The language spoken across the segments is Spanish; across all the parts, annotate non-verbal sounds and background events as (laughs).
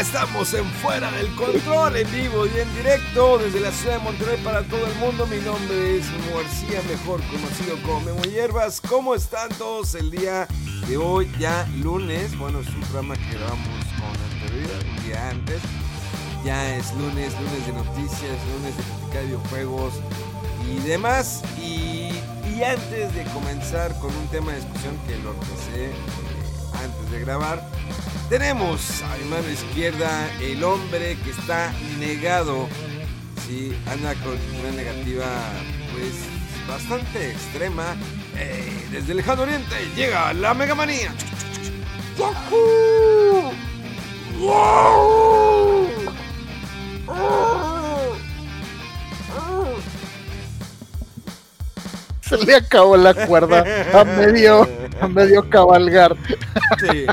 Estamos en Fuera del Control, en vivo y en directo desde la ciudad de Monterrey para todo el mundo. Mi nombre es García, mejor conocido como Memo Hierbas. ¿Cómo están todos el día de hoy? Ya lunes, bueno, es un programa que grabamos con anterioridad, un día antes. Ya es lunes, lunes de noticias, lunes de criticar videojuegos y demás. Y, y antes de comenzar con un tema de discusión que lo empecé antes de grabar, tenemos a mi mano izquierda el hombre que está negado. Sí, anda con una negativa pues bastante extrema. Eh, desde el lejano oriente llega la megamanía. ¡Yahoo! (laughs) Se le acabó la cuerda a medio, a medio cabalgar. Sí.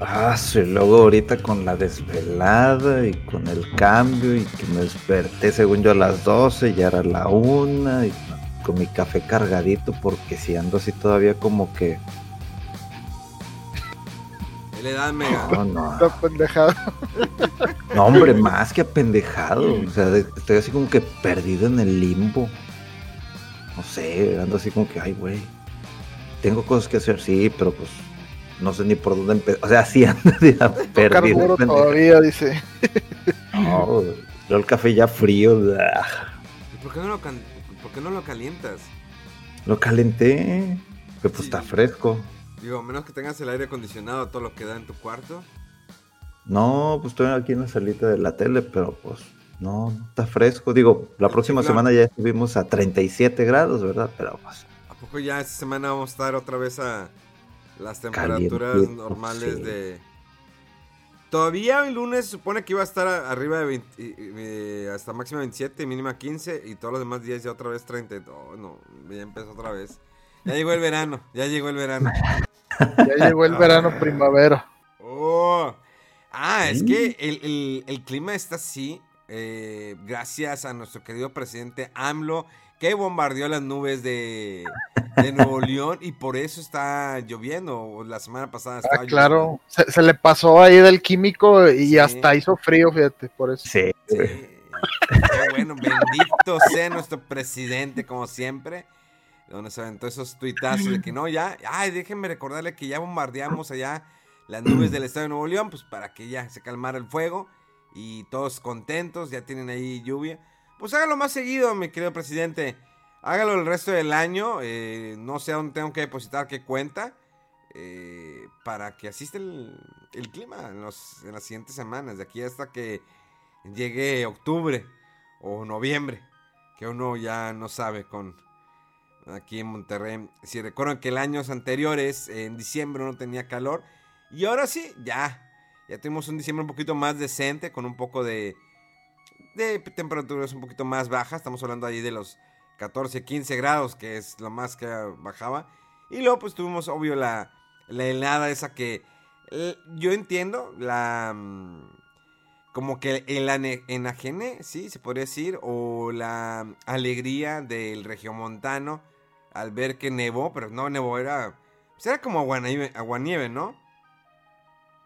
Ah, sí, luego ahorita con la desvelada y con el cambio y que me desperté según yo a las 12, ya era la una y con mi café cargadito porque si ando así todavía como que... Le dan mega. No, no, (laughs) Está pendejado. no hombre, más que apendejado. O sea, estoy así como que perdido en el limbo. No sé, ando así como que, ay, güey. Tengo cosas que hacer, sí, pero pues no sé ni por dónde empezar. O sea, sí (laughs) ando ya perdido. Carburo pendejo. todavía, dice. No, yo el café ya frío, ah, ¿Y por qué no lo, can- por qué no lo calientas? lo calenté, pero pues Sí. está fresco. Digo, a menos que tengas el aire acondicionado, todo lo que da en tu cuarto. No, pues estoy aquí en la salita de la tele, pero pues no, no está fresco. Digo, la Sí, próxima claro. semana ya estuvimos a 37 grados, ¿verdad? Pero pues ¿A poco ya esta semana vamos a estar otra vez a las temperaturas normales sí. de... Todavía el lunes se supone que iba a estar arriba de 20, eh, hasta máxima 27, mínima 15 y todos los demás días ya otra vez 30. Oh, no, ya empezó otra vez. Ya llegó el verano, ya llegó el verano. (laughs) Ya llegó el verano primavera. Oh. Ah, es que el, el- el clima está así eh, gracias a nuestro querido presidente AMLO que bombardeó las nubes de, de Nuevo León y por eso está lloviendo. La semana pasada estaba Ah, claro. Se, se le pasó ahí del químico y Sí. hasta hizo frío, fíjate, por eso. sí. Sí. Qué bueno, bendito sea nuestro presidente, como siempre. Donde se aventó esos tuitazos de que no, ya, ay, déjenme recordarle que ya bombardeamos allá las nubes del estado de Nuevo León, pues para que ya se calmara el fuego y todos contentos, ya tienen ahí lluvia. Pues hágalo más seguido, mi querido presidente. Hágalo el resto del año. eh, no sé a dónde tengo que depositar qué cuenta. eh, para que asiste el, el clima en, los- en las siguientes semanas. De aquí hasta que llegue octubre o noviembre. Que uno ya no sabe con aquí en Monterrey. Si recuerdan que el años anteriores, en diciembre no tenía calor. Y ahora sí, ya. Ya tuvimos un diciembre un poquito más decente, con un poco de, de temperaturas un poquito más bajas. Estamos hablando ahí de los 14, 15 grados, que es lo más que bajaba. Y luego pues tuvimos, obvio, la, la helada esa que yo entiendo, la... mm, Como que el enajene, sí, se podría decir, o la alegría del regiomontano al ver que nevó, pero no nevó, era... Pues era como aguanieve, aguanieve ¿no?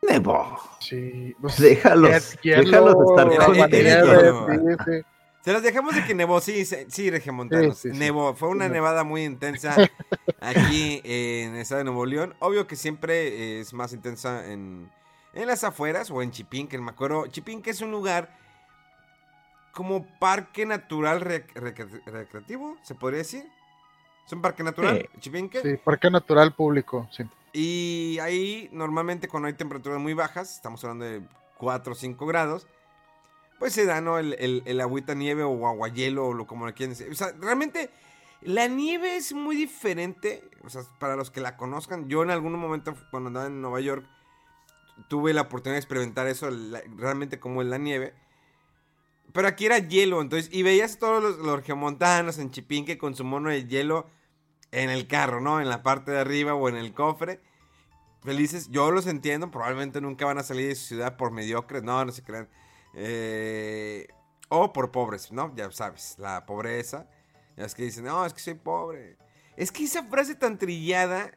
Nebo. Sí. pues, Déjalos, déjalos estar con sí, sí. Se las dejamos de que nevó, sí, sí, sí regiomontanos. Sí, sí, sí. Nevó, fue una nevada muy intensa aquí en el estado de Nuevo León. Obvio que siempre es más intensa en, en las afueras o en Chipinque, me acuerdo. Chipinque es un lugar como parque natural rec- recre- recreativo, se podría decir. Es un parque natural, Sí. Chipinque. Sí, parque natural público, sí. Y ahí normalmente cuando hay temperaturas muy bajas, estamos hablando de 4 o 5 grados, pues se da ¿no? el, el, el agüita nieve o aguayelo o lo como le quieren decir. O sea, realmente la nieve es muy diferente. O sea, para los que la conozcan, yo en algún momento cuando andaba en Nueva York tuve la oportunidad de experimentar eso, realmente como es la nieve. Pero aquí era hielo, entonces, y veías todos los, los geomontanos en Chipinque con su mono de hielo en el carro, ¿no? En la parte de arriba o en el cofre. Felices, yo los entiendo, probablemente nunca van a salir de su ciudad por mediocres, no, no se crean. Eh, o por pobres, ¿no? Ya sabes, la pobreza. Ya es que dicen, no, es que soy pobre. Es que esa frase tan trillada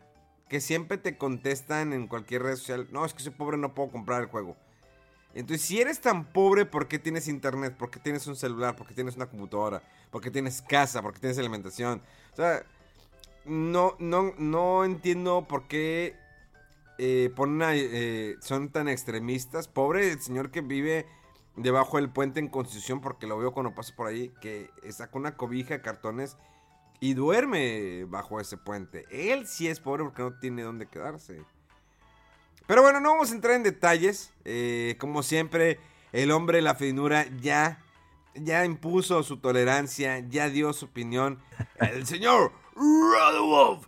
que siempre te contestan en cualquier red social, no, es que soy pobre, no puedo comprar el juego. Entonces, si eres tan pobre, ¿por qué tienes internet? ¿Por qué tienes un celular? ¿Por qué tienes una computadora? ¿Por qué tienes casa? ¿Por qué tienes alimentación? O sea, no, no, no entiendo por qué eh, ponen eh, son tan extremistas. Pobre el señor que vive debajo del puente en Constitución, porque lo veo cuando paso por ahí, que saca una cobija de cartones y duerme bajo ese puente. Él sí es pobre porque no tiene dónde quedarse. Pero bueno, no vamos a entrar en detalles. Eh, como siempre, el hombre de la finura ya, ya impuso su tolerancia, ya dio su opinión. El señor Rodolf.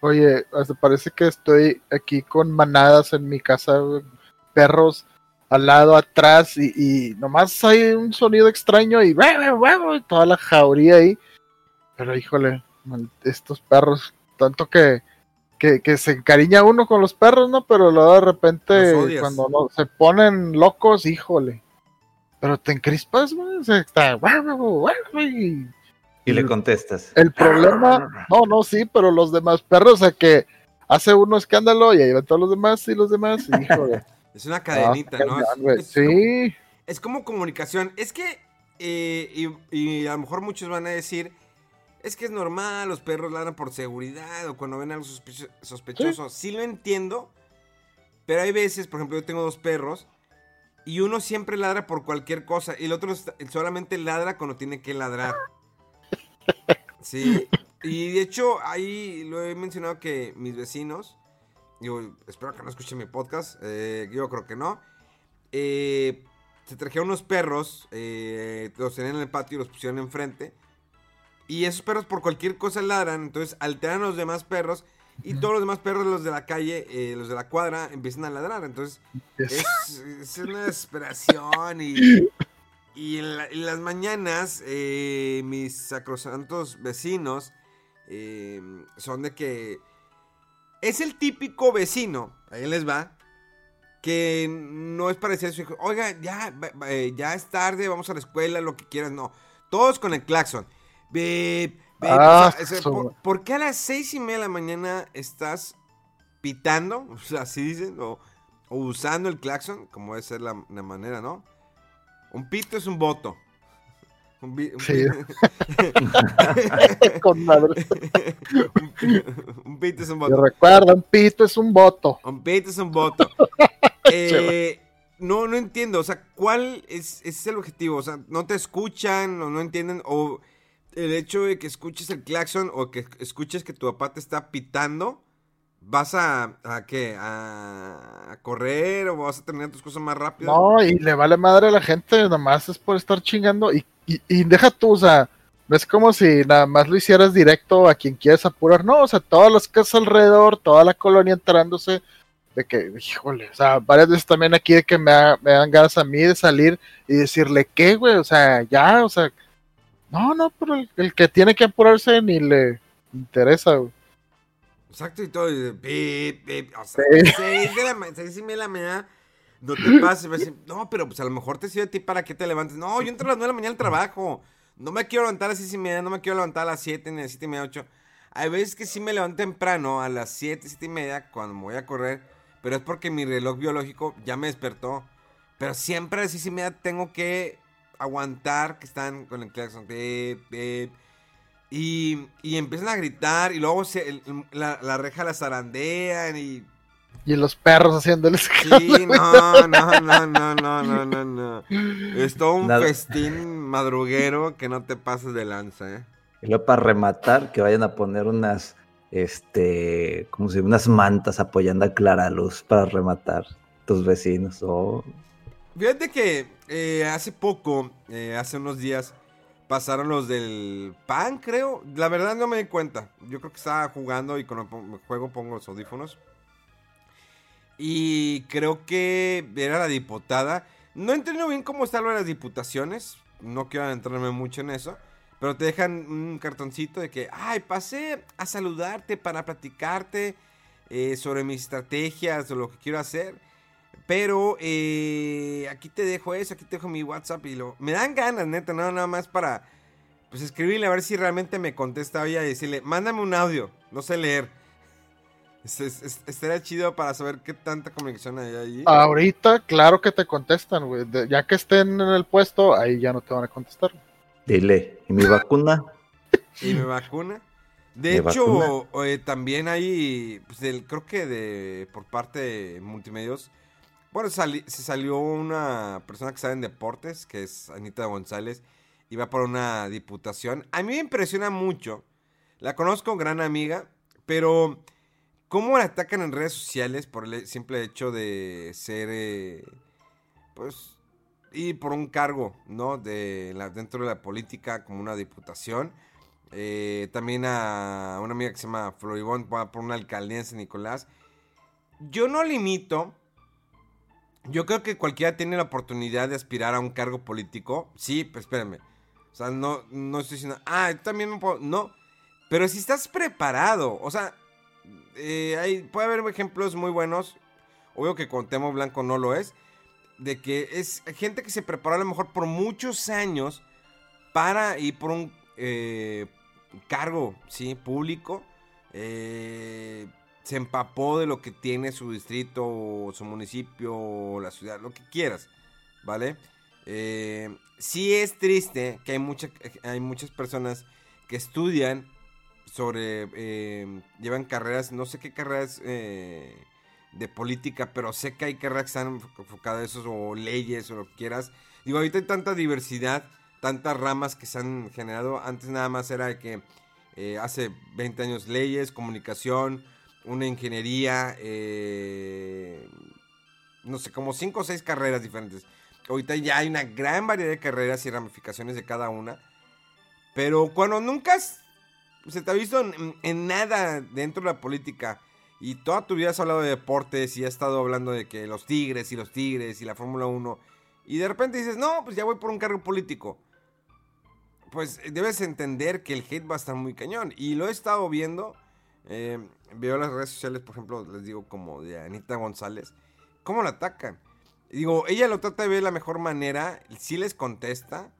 Oye, hasta parece que estoy aquí con manadas en mi casa, perros al lado, atrás, y, y nomás hay un sonido extraño y, toda la jauría ahí. Pero híjole, estos perros, tanto que, que, que se encariña uno con los perros, ¿no? Pero luego de repente, cuando no, se ponen locos, híjole. Pero te encrispas, güey, o sea, está, y Y le contestas. el problema, no, no, sí, pero los demás perros, o sea que hace uno escándalo y ahí van todos los demás y los demás, y, híjole. (laughs) Es una cadenita, Ah, ¿no? Es- güey, es como- sí, Es como comunicación. Es que, eh, y, y a lo mejor muchos van a decir, es que es normal, los perros ladran por seguridad o cuando ven algo sospecho- sospechoso. Sí. lo entiendo, pero hay veces, por ejemplo, yo tengo dos perros y uno siempre ladra por cualquier cosa y el otro solamente ladra cuando tiene que ladrar. (laughs) Sí, y de hecho ahí lo he mencionado que mis vecinos, yo espero que no escuchen mi podcast, eh, yo creo que no, eh, se trajeron unos perros, eh, los tenían en el patio y los pusieron enfrente. Y esos perros por cualquier cosa ladran, entonces alteran a los demás perros. Y todos los demás perros, los de la calle, eh, los de la cuadra, empiezan a ladrar. Entonces es- es, (laughs) es una desesperación. Y, y en, la- en las mañanas, eh, mis sacrosantos vecinos eh, son de que es el típico vecino, ahí les va, que no es para decir a su hijo, oiga, ya, eh, ya es tarde, vamos a la escuela, lo que quieras, no. Todos con el claxon. Ah, o sea, ¿por, por qué a las seis y media de la mañana estás pitando? (laughs) O sea, así dicen, o, o usando el claxon, como debe ser la, la manera, ¿no? Un pito es un voto. Un, Sí. (laughs) con madre. un (laughs) pi- un pito es un voto. recuerda, un pito es un voto. Un pito es un voto. Eh, no, no entiendo. O sea, ¿cuál es, es el objetivo? O sea, ¿no te escuchan o no entienden? O el hecho de que escuches el claxon o que escuches que tu papá te está pitando, ¿vas a, a qué? ¿A, correr o vas a tener tus cosas más rápido? No, y le vale madre a la gente, nomás es por estar chingando. Y, y, deja tú, o sea, es como si nada más lo hicieras directo a quien quieres apurar, no, o sea, todas las casas alrededor, toda la colonia enterándose de que, híjole, o sea, varias veces también aquí de que me, me dan ganas a mí de salir y decirle, ¿qué, güey? O sea, ya, o sea, no, no, pero el, el que tiene que apurarse ni le interesa, güey. Exacto, y todo. Y pip, pip, o sea, Sí. seis de la seis y media de la mañana. No te (laughs) pases. vas a decir, no, pero pues a lo mejor te sirve a ti para que te levantes. No, yo entro a las nueve de la mañana al trabajo. No me quiero levantar a las seis y media, no me quiero levantar a las siete, ni a las siete y media, ocho. Hay veces que sí me levanto temprano, a las siete, siete y media, cuando me voy a correr. Pero es porque mi reloj biológico ya me despertó. Pero siempre a las seis y media tengo que aguantar que están con el claxon. Pip, pip. Y, y empiezan a gritar y luego se- el- la, la reja la zarandean y Y los perros haciéndoles Sí, no, no, no, no, no, no, no, no. Es todo un Nada. festín madruguero que no te pases de lanza, ¿eh? Y luego para rematar, que vayan a poner unas, este, como si unas mantas apoyando a Clara Luz para rematar tus vecinos. Oh, Fíjate que eh, hace poco, eh, hace unos días, pasaron los del pan, creo. La verdad no me di cuenta. Yo creo que estaba jugando y cuando pon- juego pongo los audífonos. Y creo que era la diputada. No entiendo bien cómo está lo de las diputaciones. No quiero entrarme mucho en eso. Pero te dejan un cartoncito de que, ay, pasé a saludarte para platicarte eh, sobre mis estrategias o lo que quiero hacer. Pero eh, aquí te dejo eso, aquí te dejo mi WhatsApp y lo... Me dan ganas, neta, no, nada más para... Pues escribirle a ver si realmente me contesta ella y decirle, mándame un audio, no sé leer. Es- es- es- estaría chido para saber qué tanta comunicación hay ahí. Ahorita, claro que te contestan, güey. Ya que estén en el puesto, ahí ya no te van a contestar. dile, ¿y mi vacuna? y me vacuna. De ¿Me hecho, eh, también hay, pues, del- creo que de por parte de multimedios, bueno, sali- se salió una persona que sabe en deportes, que es Anita González, y va por una diputación. A mí me impresiona mucho, la conozco, gran amiga, pero cómo la atacan en redes sociales por el simple hecho de ser, eh, pues, y por un cargo, ¿no? De la, dentro de la política como una diputación. Eh, también a una amiga que se llama Floribón va por una alcaldía en San Nicolás. Yo no limito. Yo creo que cualquiera tiene la oportunidad de aspirar a un cargo político. Sí, pues espérame. O sea, no, no estoy diciendo, ah, también me puedo. No. Pero si estás preparado, o sea, eh, puede haber ejemplos muy buenos. Obvio que con Temo Blanco no lo es. De que es gente que se preparó a lo mejor por muchos años para ir por un eh, cargo, ¿sí? Público. eh, se empapó de lo que tiene su distrito, o su municipio, o la ciudad, lo que quieras, ¿vale? Eh, sí es triste que hay, mucha- hay muchas personas que estudian sobre, eh, llevan carreras, no sé qué carreras eh, de política, pero sé que hay carreras que están enfo- enfocadas a eso, o leyes, o lo que quieras. Digo, ahorita hay tanta diversidad, tantas ramas que se han generado. Antes nada más era que eh, hace 20 años leyes, comunicación, una ingeniería, eh, no sé, como 5 o 6 carreras diferentes. Ahorita ya hay una gran variedad de carreras y ramificaciones de cada una. Pero cuando nunca se te ha visto en, en nada dentro de la política y toda tu vida has hablado de deportes y has estado hablando de que los tigres y los tigres y la Fórmula 1 y de repente dices, no, pues ya voy por un cargo político. Pues eh, debes entender que el hate va a estar muy cañón. Y lo he estado viendo. Eh, veo las redes sociales, por ejemplo, les digo como de Anita González. ¿Cómo la atacan? Digo, ella lo trata de ver de la mejor manera. Sí les contesta.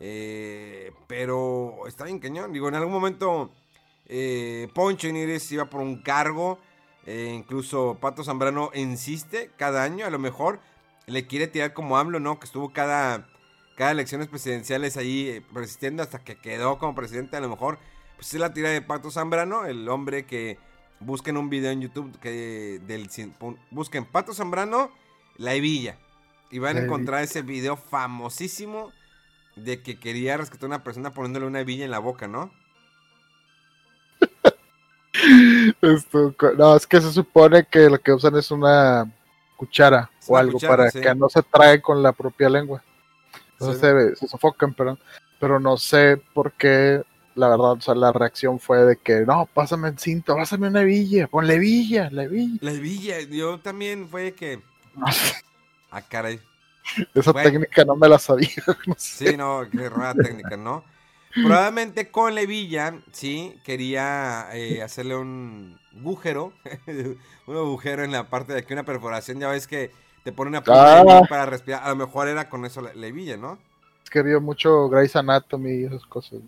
eh, pero está bien cañón. Digo, en algún momento eh, Poncho Nires iba por un cargo. eh, incluso Pato Zambrano insiste cada año. A lo mejor le quiere tirar como AMLO, ¿no? Que estuvo cada, cada elecciones presidenciales ahí eh, resistiendo hasta que quedó como presidente. A lo mejor, pues es la tira de Pato Zambrano, el hombre que busquen un video en YouTube que del busquen Pato Zambrano, la hebilla. Y van a encontrar ese video famosísimo de que quería rescatar a una persona poniéndole una hebilla en la boca, ¿no? (laughs) Esto, no, es que se supone que lo que usan es una cuchara Es o una algo cuchara, para sí. que no se trague con la propia lengua. Entonces Sí. se, se sofocan, pero, pero no sé por qué, la verdad, o sea, la reacción fue de que, no, pásame el cinto, pásame una hebilla, ponle hebilla, la hebilla. La hebilla, yo también fue que... (laughs) Ah, caray. Esa Bueno. técnica no me la sabía. (laughs) no sé. Sí, no, qué rara técnica, ¿no? Probablemente con Levilla, sí, quería eh, hacerle un agujero, (laughs) un agujero en la parte de aquí, una perforación, ya ves que te pone una de Ah. para respirar, a lo mejor era con eso la Levilla, ¿no? Es que vio mucho Grey's Anatomy y esas cosas.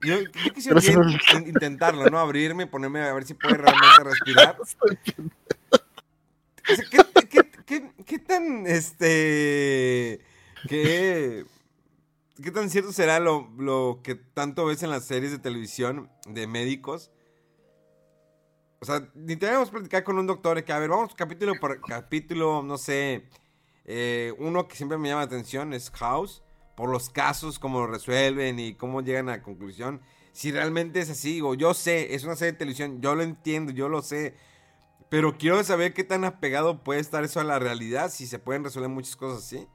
Yo, yo quisiera in- intentarlo, ¿no? Abrirme, ponerme a ver si puede realmente respirar. (laughs) O sea, ¿qué, qué, qué- qué tan, este, qué, qué tan cierto será lo, lo que tanto ves en las series de televisión de médicos? O sea, ni tenemos platicar con un doctor que, a ver, vamos capítulo por capítulo, no sé. eh, uno que siempre me llama la atención es House, por los casos, cómo lo resuelven y cómo llegan a la conclusión. Si realmente es así, o yo sé, es una serie de televisión, yo lo entiendo, yo lo sé. Pero quiero saber qué tan apegado puede estar eso a la realidad, si se pueden resolver muchas cosas así.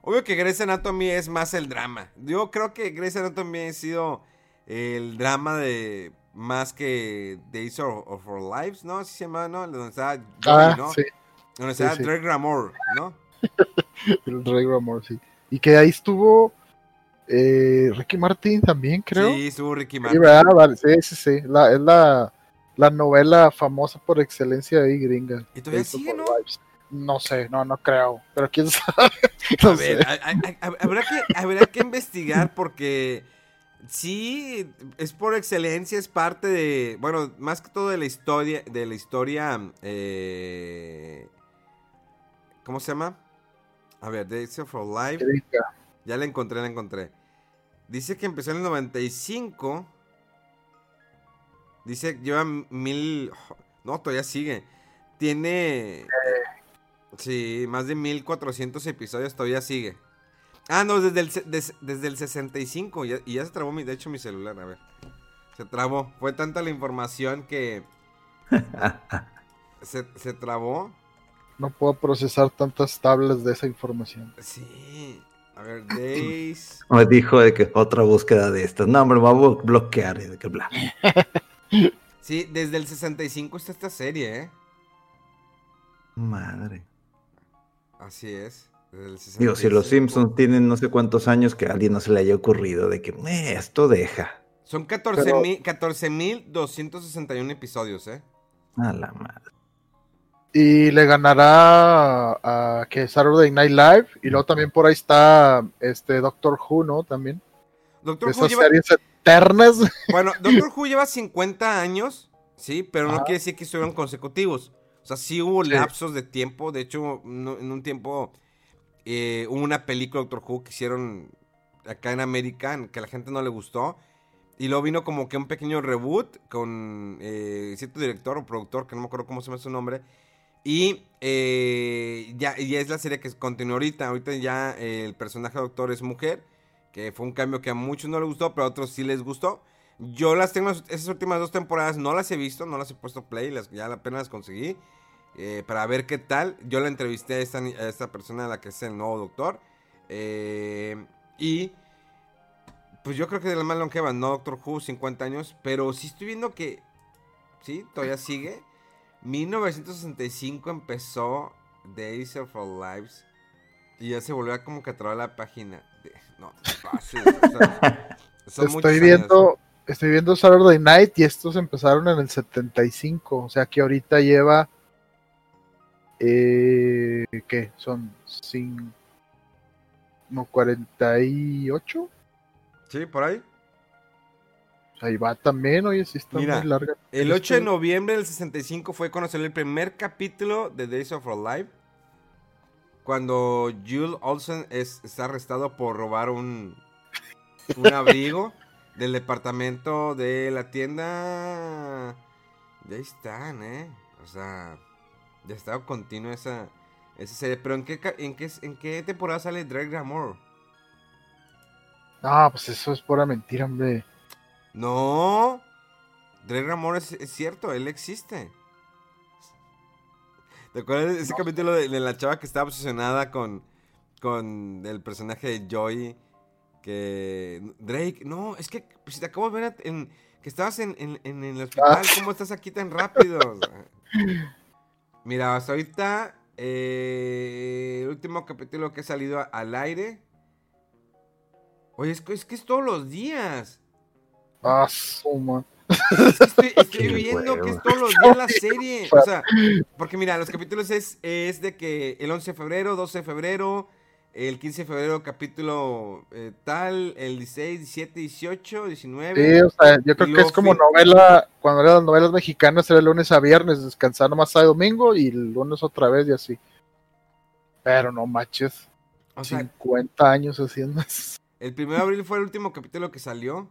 Obvio que Grey's Anatomy es más el drama. Yo creo que Grey's Anatomy ha sido el drama de más que Days of, of Our Lives, ¿no? Así se llama, ¿no? Donde está Joey, Ah, ¿no? sí, Donde sí, está sí. Drake Ramore, ¿no? (laughs) Rey Ramón, sí. Y que ahí estuvo eh, Ricky Martin también, creo. Sí, estuvo Ricky Sí, Martin. ¿verdad? Vale, sí, sí, sí. La- es la, la novela famosa por excelencia ahí, gringa. Y todavía sigue, ¿no? No sé, no, no creo. Pero quién (laughs) sabe. No A ver, a- a- habrá, que, habrá que investigar (laughs) porque sí, es por excelencia, es parte de, bueno, más que todo de la historia, de la historia, eh, ¿cómo se llama? A ver, Days of Our Life, ya la encontré, la encontré. Dice que empezó en el 95. Dice, lleva mil, no, todavía sigue. Tiene, sí, más de 1400 episodios, todavía sigue. Ah, no, desde el, des- desde el 65. ya- y ya se trabó, mi, de hecho, mi celular. A ver. Se trabó. Fue tanta la información que (laughs) se, se trabó. No puedo procesar tantas tablas de esa información. Sí. A ver, Days. (laughs) Me dijo de que otra búsqueda de estas. No, hombre, voy a bloquear. y de que bla. (laughs) Sí, desde el 65 está esta serie, ¿eh? Madre. Así es. desde el Digo, si los 65. Simpsons tienen no sé cuántos años que a alguien no se le haya ocurrido de que "Eh, esto deja. Son 14.000 14.261 episodios, ¿eh? A la madre. Y le ganará a, a que Saturday Night Live. Y luego también por ahí está este Doctor Who, ¿no? También. Doctor Who Esas lleva, series eternas. (laughs) bueno, Doctor Who lleva 50 años, sí, pero no Ajá. quiere decir que estuvieron consecutivos. O sea, sí hubo Sí. lapsos de tiempo. De hecho, no- en un tiempo eh, hubo una película Doctor Who que hicieron acá en América que a la gente no le gustó. Y luego vino como que un pequeño reboot con eh, cierto director o productor, que no me acuerdo cómo se llama su nombre. Y eh, ya, y es la serie que continúa ahorita. Ahorita ya eh, el personaje Doctor es mujer. Que fue un cambio que a muchos no les gustó, pero a otros sí les gustó. Yo las tengo, esas últimas dos temporadas no las he visto, no las he puesto play, las, ya apenas las conseguí. eh, para ver qué tal. Yo la entrevisté a esta, persona, a la que es el nuevo doctor. eh, y pues yo creo que de las más longevas, no Doctor Who, 50 años. Pero sí estoy viendo que, sí, todavía sigue. 1965 empezó Days of Our Lives. Y ya se volvió como que a trabar la página. De, no, te pases, o sea, son muchos Estoy años. viendo, estoy viendo Saturday Night y estos empezaron en el 75. O sea que ahorita lleva. Eh, ¿Qué? Son 5. No, 48. Sí, por ahí. Ahí va también, oye, sí está Mira, muy larga. El 8 de noviembre del 65 fue conocer el primer capítulo de Days of Our Life. Cuando Jules Olsen es, está arrestado por robar un, un abrigo (laughs) del departamento de la tienda. Ya están, ¿eh? O sea, ya está continuo esa, esa serie. Pero ¿en qué, en, qué, ¿en qué temporada sale Drake Ramore? No, pues eso es pura mentira, hombre. No. Drake Ramore es, es cierto, él existe. ¿Te acuerdas de ese capítulo de, de la chava que estaba obsesionada con, con el personaje de Joy? Que. Drake, no, es que pues, si te acabo de ver en, que estabas en, en- en el hospital, ¿cómo estás aquí tan rápido? (laughs) Mira, hasta ahorita, eh, el último capítulo que ha salido a- al aire. Oye, es es, que es todos los días. Ah, suma. Estoy, estoy (laughs) viendo que es todos los días la serie. O sea, (laughs) porque mira, los capítulos es, es de que el 11 de febrero, 12 de febrero, el 15 de febrero capítulo eh, tal, el 16, 17, 18, 19. Sí, o sea, yo creo que es como fin- novela, cuando eran las novelas mexicanas era lunes a viernes, descansar nomás y domingo y el lunes otra vez y así. Pero no manches, o sea, 50 años haciendo eso. el 1 de abril fue el último capítulo que salió.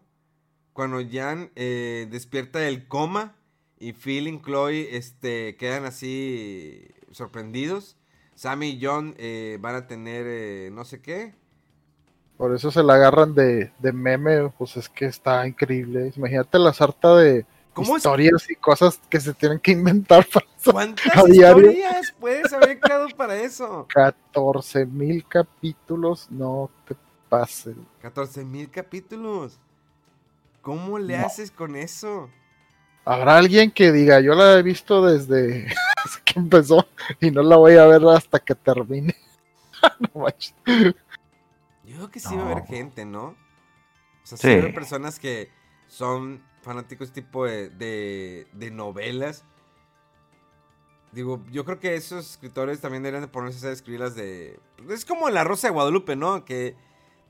Cuando Jan eh, despierta del coma y Phil y Chloe este, quedan así sorprendidos. Sammy y John eh, van a tener eh, no sé qué. Por eso se la agarran de, de meme, pues es que está increíble. Imagínate la sarta de historias y cosas que se tienen que inventar para. ¿Cuántas historias puedes haber creado para eso? 14 mil capítulos, no te pases. 14 mil capítulos. ¿Cómo le haces con eso? Habrá alguien que diga, yo la he visto desde (laughs) que empezó y no la voy a ver hasta que termine. (laughs) no Yo creo que sí va a haber gente, ¿no? O sea, sí, hay personas que son fanáticos tipo de, de, novelas. Digo, yo creo que esos escritores también deberían de ponerse a escribirlas de... Es como La Rosa de Guadalupe, ¿no? Que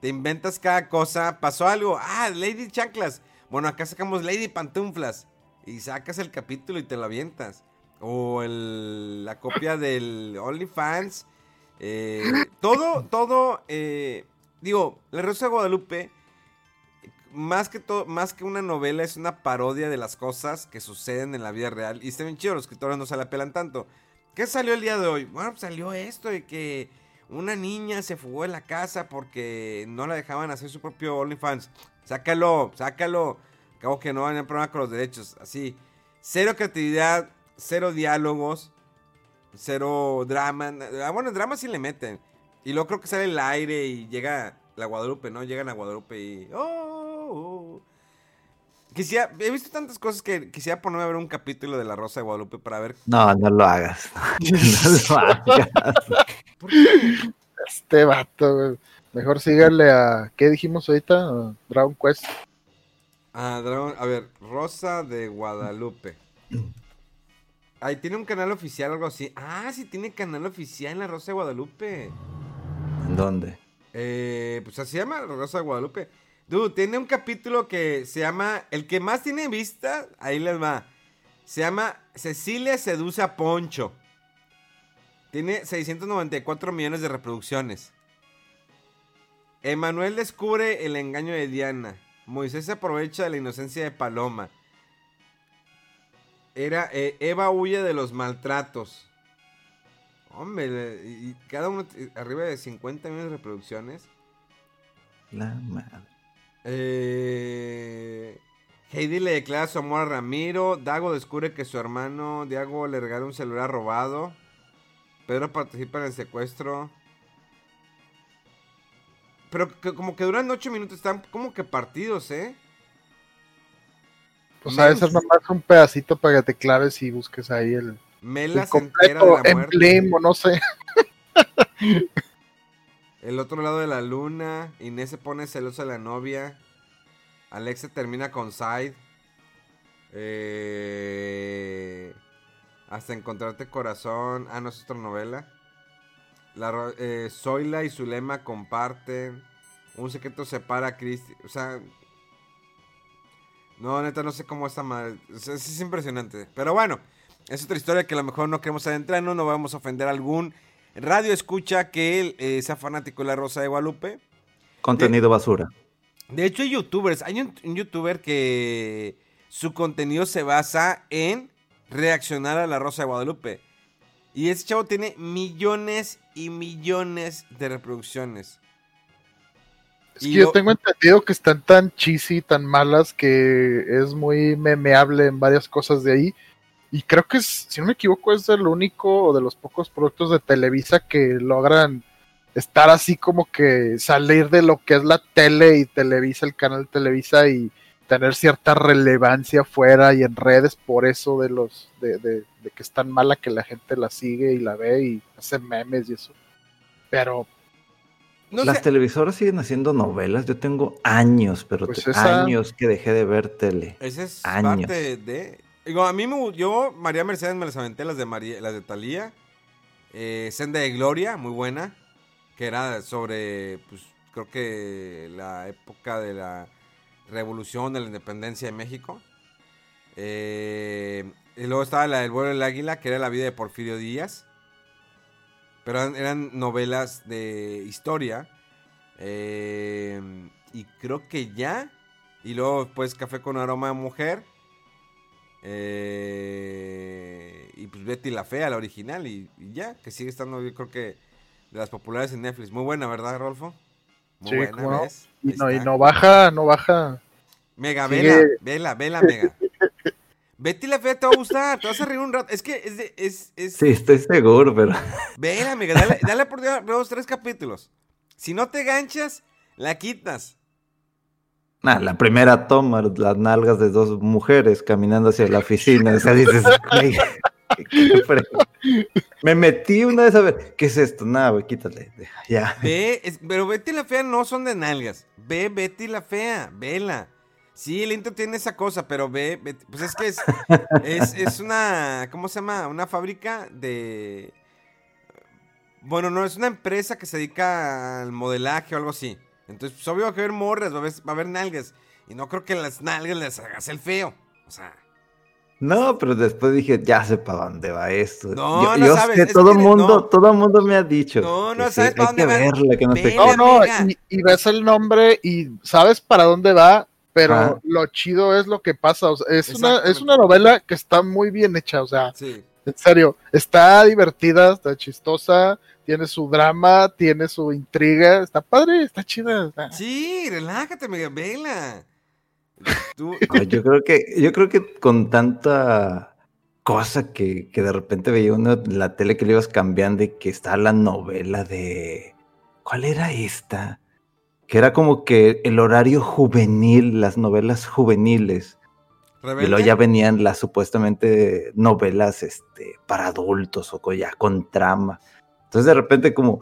te inventas cada cosa. Pasó algo. Ah, Lady Chanclas. Bueno, acá sacamos Lady Pantuflas. Y sacas el capítulo y te lo avientas. O el, la copia del OnlyFans. Eh, todo, todo... Eh, digo, La Rosa de Guadalupe más que todo, más que una novela, es una parodia de las cosas que suceden en la vida real. Y está bien chido, los escritores no se la pelan tanto. ¿Qué salió el día de hoy? Bueno, pues salió esto de que una niña se fugó de la casa porque no la dejaban hacer su propio OnlyFans. Sácalo, sácalo. Acabo que no hay problema con los derechos. Así. Cero creatividad, cero diálogos, cero drama. Ah, bueno, drama sí le meten. Y luego creo que sale el aire y llega la Guadalupe, ¿no? Llegan a Guadalupe y. ¡Oh! Quisiera, he visto tantas cosas que quisiera ponerme a ver un capítulo de La Rosa de Guadalupe para ver. No, no lo hagas. (laughs) no lo (laughs) hagas. Este vato, Mejor síganle a. ¿Qué dijimos ahorita? Dragon Quest. Ah, Dragon. A ver, Rosa de Guadalupe. Ahí tiene un canal oficial o algo así. Ah, sí, tiene canal oficial en La Rosa de Guadalupe. ¿En dónde? Eh, pues así se llama La Rosa de Guadalupe. Dude, tiene un capítulo que se llama. El que más tiene vista, ahí les va. Se llama Cecilia seduce a Poncho. Tiene 694 millones de reproducciones. Emanuel descubre el engaño de Diana. Moisés se aprovecha de la inocencia de Paloma. Era eh, Eva huye de los maltratos. Hombre, y cada uno arriba de 50 millones de reproducciones. La madre. Eh, Heidi le declara su amor a Ramiro. Dago descubre que su hermano Diago le regala un celular robado. Pedro participa en el secuestro. Pero como que duran 8 minutos, están como que partidos, ¿eh? Pues a veces nomás un pedacito para que te claves y busques ahí el, Mela el completo emblema, no sé. El otro lado de la luna. Inés se pone celosa de la novia. Alexa termina con Side. Eh, hasta encontrarte corazón. Ah, no es otra novela. La, eh, Zoila y Zulema comparten. Un secreto separa a Christy. O sea. No, neta, no sé cómo está mal. es, impresionante. Pero bueno, es otra historia que a lo mejor no queremos adentrarnos. No vamos a ofender a algún radio escucha que él eh, sea fanático de la Rosa de Guadalupe. Contenido basura. De hecho, hay youtubers. Hay un, youtuber que su contenido se basa en reaccionar a la Rosa de Guadalupe. Y ese chavo tiene millones y millones de reproducciones. Es que yo tengo entendido que están tan cheesy, tan malas, que es muy memeable en varias cosas de ahí. Y creo que, si no me equivoco, es el único o de los pocos productos de Televisa que logran estar así como que salir de lo que es la tele y Televisa, el canal Televisa y tener cierta relevancia fuera y en redes por eso de los de, de, que es tan mala que la gente la sigue y la ve y hace memes y eso. Pero las televisoras siguen haciendo novelas. Yo tengo años, pero pues años que dejé de ver tele. Esa es parte de Digo, a mí me yo, María Mercedes me las aventé, las de María, las de Talía. Eh, Senda de Gloria, muy buena. Que era sobre, pues, creo que la época de la revolución de la independencia de México. Eh, y luego estaba la del vuelo del águila, que era la vida de Porfirio Díaz. Pero eran, novelas de historia. Eh, y creo que ya. Y luego, pues, Café con aroma de mujer Eh, y pues Betty la Fea, la original, y, y ya, que sigue estando, yo creo que de las populares en Netflix. Muy buena, ¿verdad, Rolfo? Muy Sí, buena, no. ¿ves? Y no, y está. no baja, no baja. Mega, Sigue- vela, vela, vela, Mega. Betty la Fea te va a gustar, te vas a reír un rato. Es que es de, es, es, Sí, estoy seguro, pero. Vela, amiga, dale, dale por dos, tres capítulos. Si no te ganchas, la quitas. Nah, la primera toma, las nalgas de dos mujeres caminando hacia la oficina. O sea, dices. Me metí una vez a ver, ¿qué es esto? Nada, güey, quítale. Ya. Ve, pero Betty la Fea no son de nalgas. Ve Betty la Fea, vela. Sí, el intro tiene esa cosa, pero ve, Betty- pues es que es, es, una, ¿cómo se llama? Una fábrica de... Bueno, no, es una empresa que se dedica al modelaje o algo así. Entonces, pues obvio va a haber morras, va a haber, va a haber nalgas. Y no creo que las nalgas les hagas el feo. O sea... No, pero después dije, ya sé para dónde va esto. No, yo no yo sabes, sé, es todo que mundo, no. todo mundo me ha dicho. No, que no sí, sabes pa' hay dónde que va. verla, que no sé. No, no, y, y ves el nombre y sabes para dónde va, pero Ah. lo chido es lo que pasa. o sea, es, una, es una novela que está muy bien hecha, o sea, Sí. en serio, está divertida, está chistosa, tiene su drama, tiene su intriga, está padre, está chida. está- Sí, relájate, Mega, vela. Tú, yo creo que, yo creo que con tanta cosa que, que de repente veía uno en la tele que le ibas cambiando y que está la novela de. ¿Cuál era esta? Que era como que el horario juvenil, las novelas juveniles. Y luego ya venían las supuestamente novelas este, para adultos o ya con trama. Entonces de repente como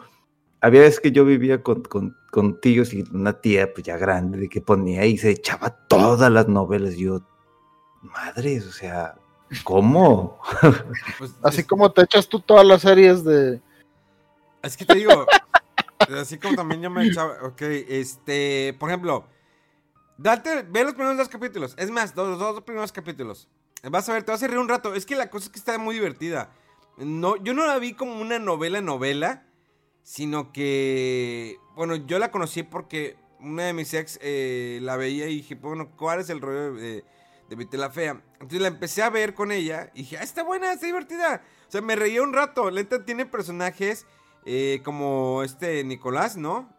había veces que yo vivía con, con, con tíos y una tía pues ya grande de que ponía y se echaba todas las novelas. Yo, madres, o sea, ¿cómo? (laughs) Pues, Así es, como te echas tú todas las series de... es que te digo, (laughs) así como también yo me echaba, ok, este, por ejemplo, date, ve los primeros dos capítulos, es más, los dos primeros capítulos, vas a ver, te vas a reír un rato, es que la cosa es que está muy divertida, no, yo no la vi como una novela novela, sino que, bueno, yo la conocí porque una de mis ex eh, la veía y dije, bueno, ¿cuál es el rollo de, de Betty la Fea? Entonces la empecé a ver con ella y dije, ah, está buena, está divertida. O sea, me reía un rato. Lenta tiene personajes eh, como este Nicolás, ¿no?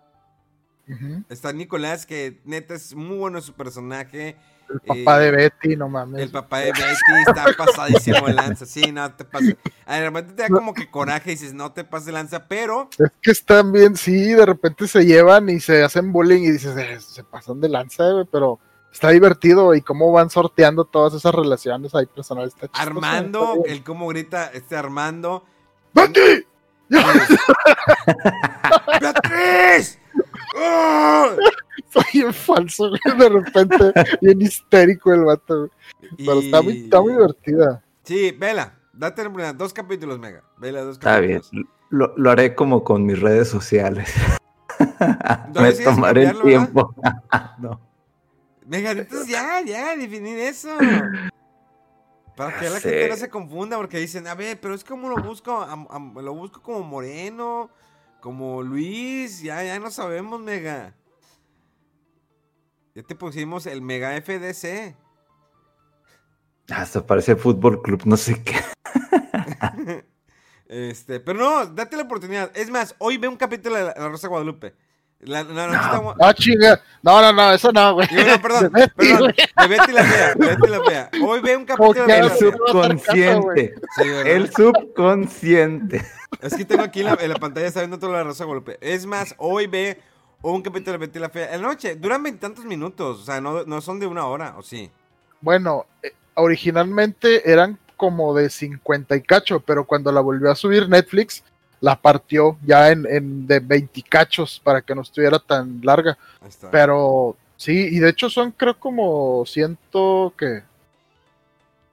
Está Nicolás, que neta es muy bueno su personaje. El papá Eh, de Betty, no mames. El papá de Betty está (laughs) pasadísimo de lanza. Sí, no te pases. De repente te da como que coraje y dices, no te pases de lanza, pero Es que están bien, sí, de repente se llevan y se hacen bullying y dices, "Eh, se pasan de lanza, güey, pero está divertido y cómo van sorteando todas esas relaciones ahí personales. Está chistoso, Armando, está el cómo grita este Armando. ¡Betty! (laughs) (laughs) ¡Beatriz! (laughs) ¡Oh! Bien falso, güey, de repente, bien histérico el vato, güey. Pero está muy, está muy divertida. Sí, vela. Date dos capítulos, Mega. Vela, dos Está bien, capítulos. lo, lo haré como con mis redes sociales. (laughs) ¿No Me tomaré el tiempo. (laughs) no. Mega, entonces ya, ya, definir eso. Para que la sé. gente no se confunda, porque dicen, a ver, pero es como lo busco, lo busco como Moreno, como Luis, ya, ya no sabemos, Mega. Ya te pusimos el Mega FDC. Hasta parece fútbol club, no sé qué. (laughs) Este, pero no, date la oportunidad. Es más, hoy ve un capítulo de La, Rosa de Guadalupe. La, la noche está gua- Ah, chinga. No, no, no, eso no, güey. No, perdón, De perdón, de Betty la Fea, de Betty la Fea. Hoy ve un capítulo Porque de El subconsciente. El subconsciente. Es que tengo aquí en la, en la pantalla, está viendo todo la Rosa de Guadalupe. Es más, hoy ve un capítulo de Betty la Fea. En la noche, duran veintitantos minutos, o sea, no, no son de una hora, ¿o sí? Bueno, eh, originalmente eran como de 50 y cacho, pero cuando la volvió a subir Netflix, la partió ya en, en de 20 cachos para que no estuviera tan larga. Pero sí, y de hecho son creo como ciento que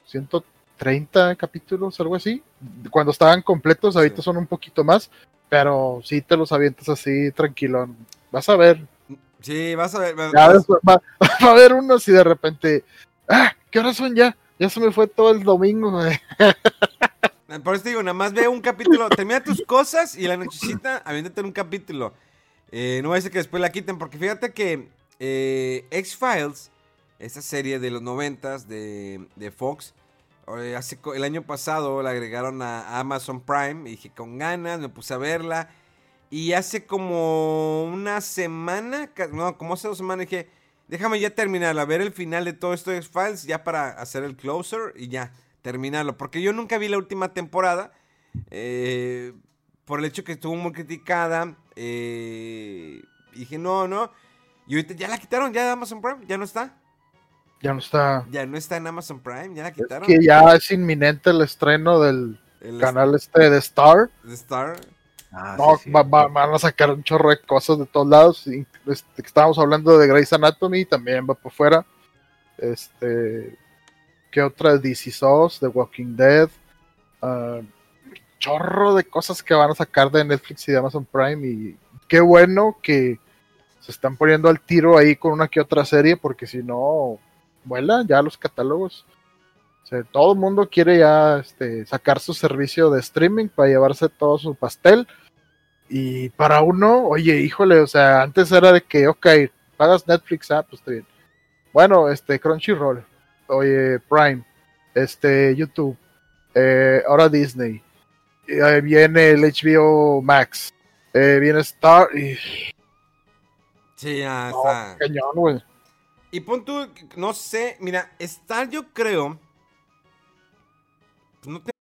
130 capítulos, algo así. Cuando estaban completos, ahorita Sí. son un poquito más, pero sí te los avientas así tranquilo. Vas a ver. Sí, vas a ver. va- vas- (laughs) va a haber unos y de repente, ah, ¿qué horas son ya? Ya se me fue todo el domingo. (laughs) güey". Por eso te digo, nada más ve un capítulo, (laughs) termina tus cosas y la nochecita, aviéntate un capítulo. Eh, no va a ser que después la quiten, porque fíjate que eh, X-Files, esta serie de los noventas de, de Fox, eh, hace, el año pasado la agregaron a Amazon Prime. Y dije, con ganas, me puse a verla. Y hace como una semana, no, como hace dos semanas dije, déjame ya terminarla, ver el final de todo esto de X-Files, ya para hacer el closer y ya, terminarlo. Porque yo nunca vi la última temporada, eh, por el hecho que estuvo muy criticada. eh, dije, no, no. Y ahorita ya la quitaron, ya de Amazon Prime, ya no está. Ya no está. Ya no está en Amazon Prime, ya la quitaron. Que ya es inminente el estreno del El canal este de Star. de Star. Ah, No, sí, sí. va- va- van a sacar un chorro de cosas de todos lados. y, este, estábamos hablando de Grey's Anatomy, también va por fuera. Este, ¿qué otra? DC SOS, The Walking Dead. ah, chorro de cosas que van a sacar de Netflix y de Amazon Prime. Y qué bueno que se están poniendo al tiro ahí con una que otra serie, porque si no, vuelan ya los catálogos. Todo el mundo quiere ya este, sacar su servicio de streaming para llevarse todo su pastel. Y para uno, oye, híjole, o sea, antes era de que, ok, pagas Netflix, ah, pues está bien. Bueno, este, Crunchyroll, oye, Prime, este, YouTube, eh, ahora Disney, viene el HBO Max, eh, viene Star, y Sí, ya no, está. cañón, güey. Y pon tú, no sé, mira, Star yo creo. pues no te-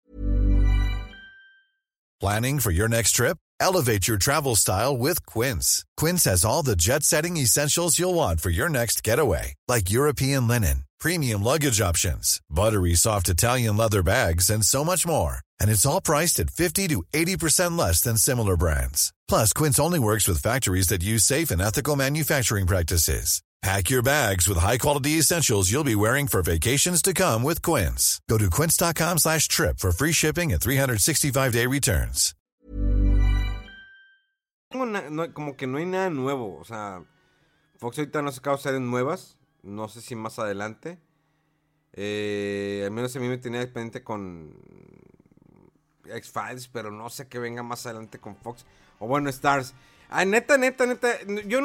Planning for your next trip? Elevate your travel style with Quince. Quince has all the jet setting essentials you'll want for your next getaway, like European linen, premium luggage options, buttery soft Italian leather bags, and so much more. And it's all priced at 50 to 80% less than similar brands. Plus, Quince only works with factories that use safe and ethical manufacturing practices. Pack your bags with high-quality essentials you'll be wearing for vacations to come with Quince. Go to quince.com slash trip for free shipping and 365-day returns. na- no- como que no hay nada nuevo. O sea, Fox ahorita no ha sacado series nuevas. No sé si más adelante. Eh, al menos a mí me tenía pendiente con X-Files, pero no sé que venga más adelante con Fox. O bueno, Stars. Ah, neta, neta, neta. Yo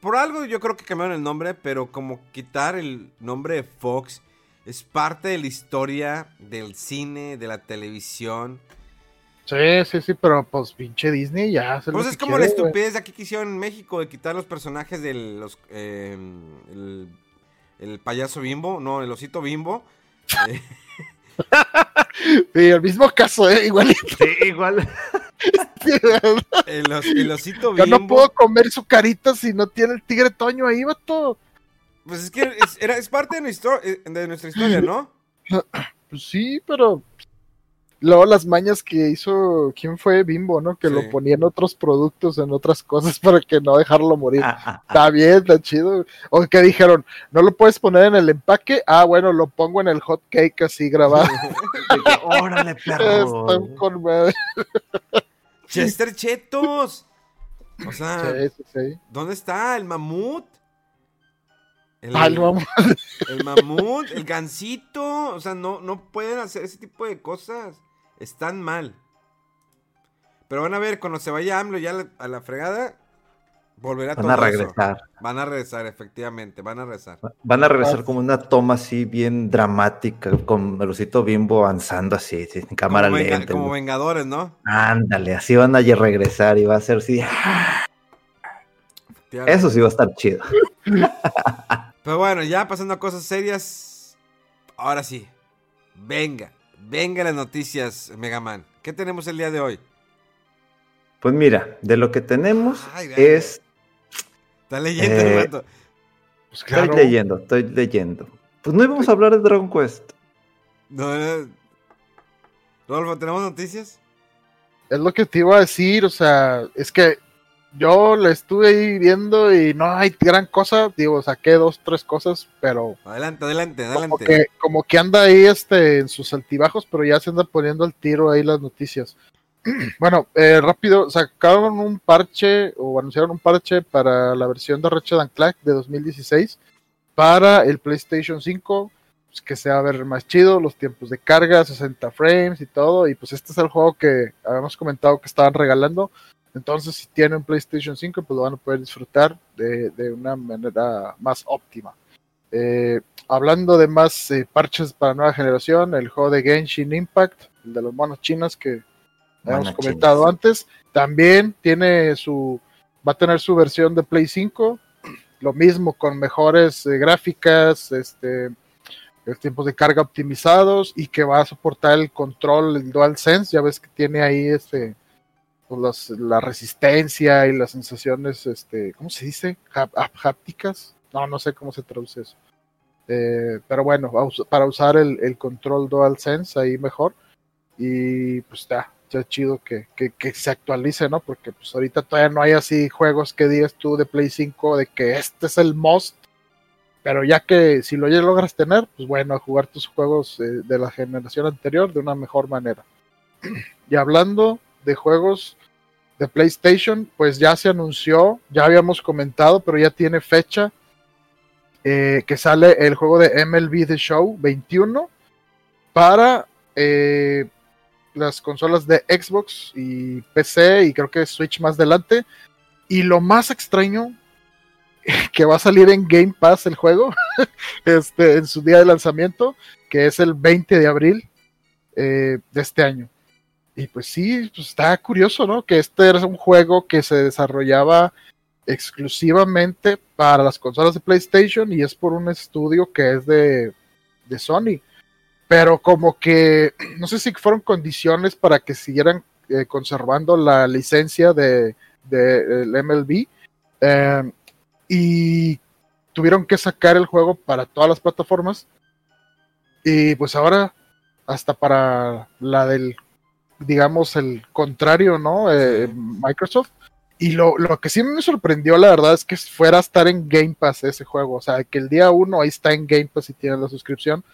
por algo yo creo que cambiaron el nombre, pero como quitar el nombre de Fox es parte de la historia del cine, de la televisión. Sí, sí, sí, pero pues pinche Disney ya lo Pues que es como la quiere, estupidez de aquí que hicieron en México de quitar los personajes del los, eh, el, el payaso bimbo, no, el osito bimbo. Eh, (laughs) Sí, el mismo caso, ¿eh? Igualito. Sí, igual. el, os- el osito Yo bimbo. no puedo comer su carita si no tiene el tigre Toño ahí, vato. Pues es que es, era, es parte de nuestra, eh, de nuestra historia, ¿no? (laughs) Pues sí, pero luego las mañas que hizo, ¿quién fue? Bimbo, ¿no? Que Sí. lo ponía en otros productos, en otras cosas (laughs) para que no dejarlo morir. Ah, ah, ah. Está bien, está chido. O que dijeron, no lo puedes poner en el empaque. Ah, bueno, lo pongo en el hot cake así grabado. (laughs) Órale, (laughs) perro. Están con madre. Chester Chetos. O sea, Sí, sí, sí. ¿dónde está el mamut? El, Ah, no, vamos. el mamut, el gansito. O sea, no, no pueden hacer ese tipo de cosas. Están mal. Pero van a ver, cuando se vaya AMLO ya a la, fregada, volverá Van todo a eso. regresar. Van a regresar, efectivamente, van a regresar. Van a regresar como una toma así bien dramática, con el osito bimbo avanzando así, sí, en cámara como, venga- lenta. como vengadores, ¿no? Ándale, así van a regresar y va a ser así. ¡ah! Eso sí va a estar chido. Pero bueno, ya pasando a cosas serias. Ahora sí. Venga. Venga las noticias, Megaman. ¿Qué tenemos el día de hoy? Pues mira, de lo que tenemos Ay, es. Está leyendo Eh, el vato. Pues Estoy leyendo, estoy leyendo. Pues no íbamos a hablar de Dragon Quest. No, no. Rodolfo, ¿tenemos noticias? Es lo que te iba a decir, o sea, es que yo le estuve ahí viendo y no hay gran cosa, digo, saqué dos, tres cosas, pero Adelante, adelante, como adelante. que, como que anda ahí este, en sus altibajos, pero ya se anda poniendo al tiro ahí las noticias. (clears throat) bueno, eh, rápido, sacaron un parche o anunciaron un parche para la versión de Ratchet Clank de 2016 para el PlayStation 5, pues, que se va a ver más chido, los tiempos de carga, 60 frames y todo, y pues este es el juego que habíamos comentado que estaban regalando. Entonces, si tienen PlayStation 5, pues lo van a poder disfrutar de, de una manera más óptima. Eh, hablando de más eh, parches para nueva generación, el juego de Genshin Impact, el de los monos chinos que habíamos Monos comentado chinos. antes, también tiene su, va a tener su versión de Play 5, lo mismo con mejores eh, gráficas, este, los tiempos de carga optimizados y que va a soportar el control, el DualSense, ya ves que tiene ahí este pues, los- la resistencia y las sensaciones, este, ¿cómo se dice? Hápticas. No, no sé cómo se traduce eso. Eh, pero bueno, para usar el, el control DualSense ahí mejor. Y pues está, está chido que, que- que se actualice, ¿no? Porque pues ahorita todavía no hay así juegos que digas tú de Play 5 de que este es el most. Pero ya que si lo ya logras tener, pues bueno, a jugar tus juegos eh, de la generación anterior de una mejor manera. (clears throat) Y hablando de juegos de PlayStation, pues ya se anunció, ya habíamos comentado, pero ya tiene fecha eh, que sale el juego de MLB The Show 21 para eh, las consolas de Xbox y PC y creo que Switch más adelante. Y lo más extraño (laughs) que va a salir en Game Pass el juego (laughs) este, en su día de lanzamiento, que es el 20 de abril eh, de este año. Y pues sí, pues está curioso, ¿no? Que este era un juego que se desarrollaba exclusivamente para las consolas de PlayStation y es por un estudio que es de, de Sony. Pero como que, (clears throat) no sé si fueron condiciones para que siguieran eh, conservando la licencia de, de MLB. eh, y tuvieron que sacar el juego para todas las plataformas. Y pues ahora, hasta para la del digamos, el contrario, ¿no? Eh, Microsoft. Y lo, lo que sí me sorprendió, la verdad, es que fuera a estar en Game Pass ese juego. O sea, que el día uno ahí está en Game Pass y tiene la suscripción.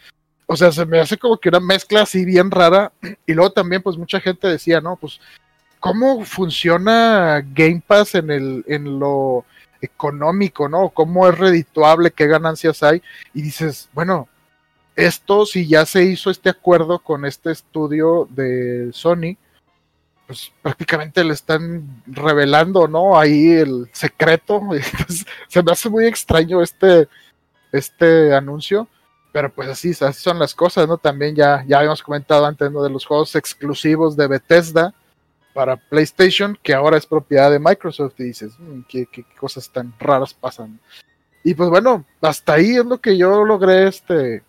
O sea, se me hace como que una mezcla así bien rara. Y luego también, pues mucha gente decía, ¿no? Pues, ¿cómo funciona Game Pass en, el, en lo económico, ¿no? ¿Cómo es redituable? ¿Qué ganancias hay? Y dices, bueno, esto si ya se hizo este acuerdo con este estudio de Sony, pues prácticamente le están revelando, ¿no? Ahí el secreto. (laughs) Se me hace muy extraño este, este anuncio, pero pues así, así son las cosas, ¿no? También ya, ya habíamos comentado antes, ¿no? De los juegos exclusivos de Bethesda para PlayStation, que ahora es propiedad de Microsoft, y dices, "Mm, ¿qué, qué cosas tan raras pasan. Y pues bueno, hasta ahí es lo que yo logré este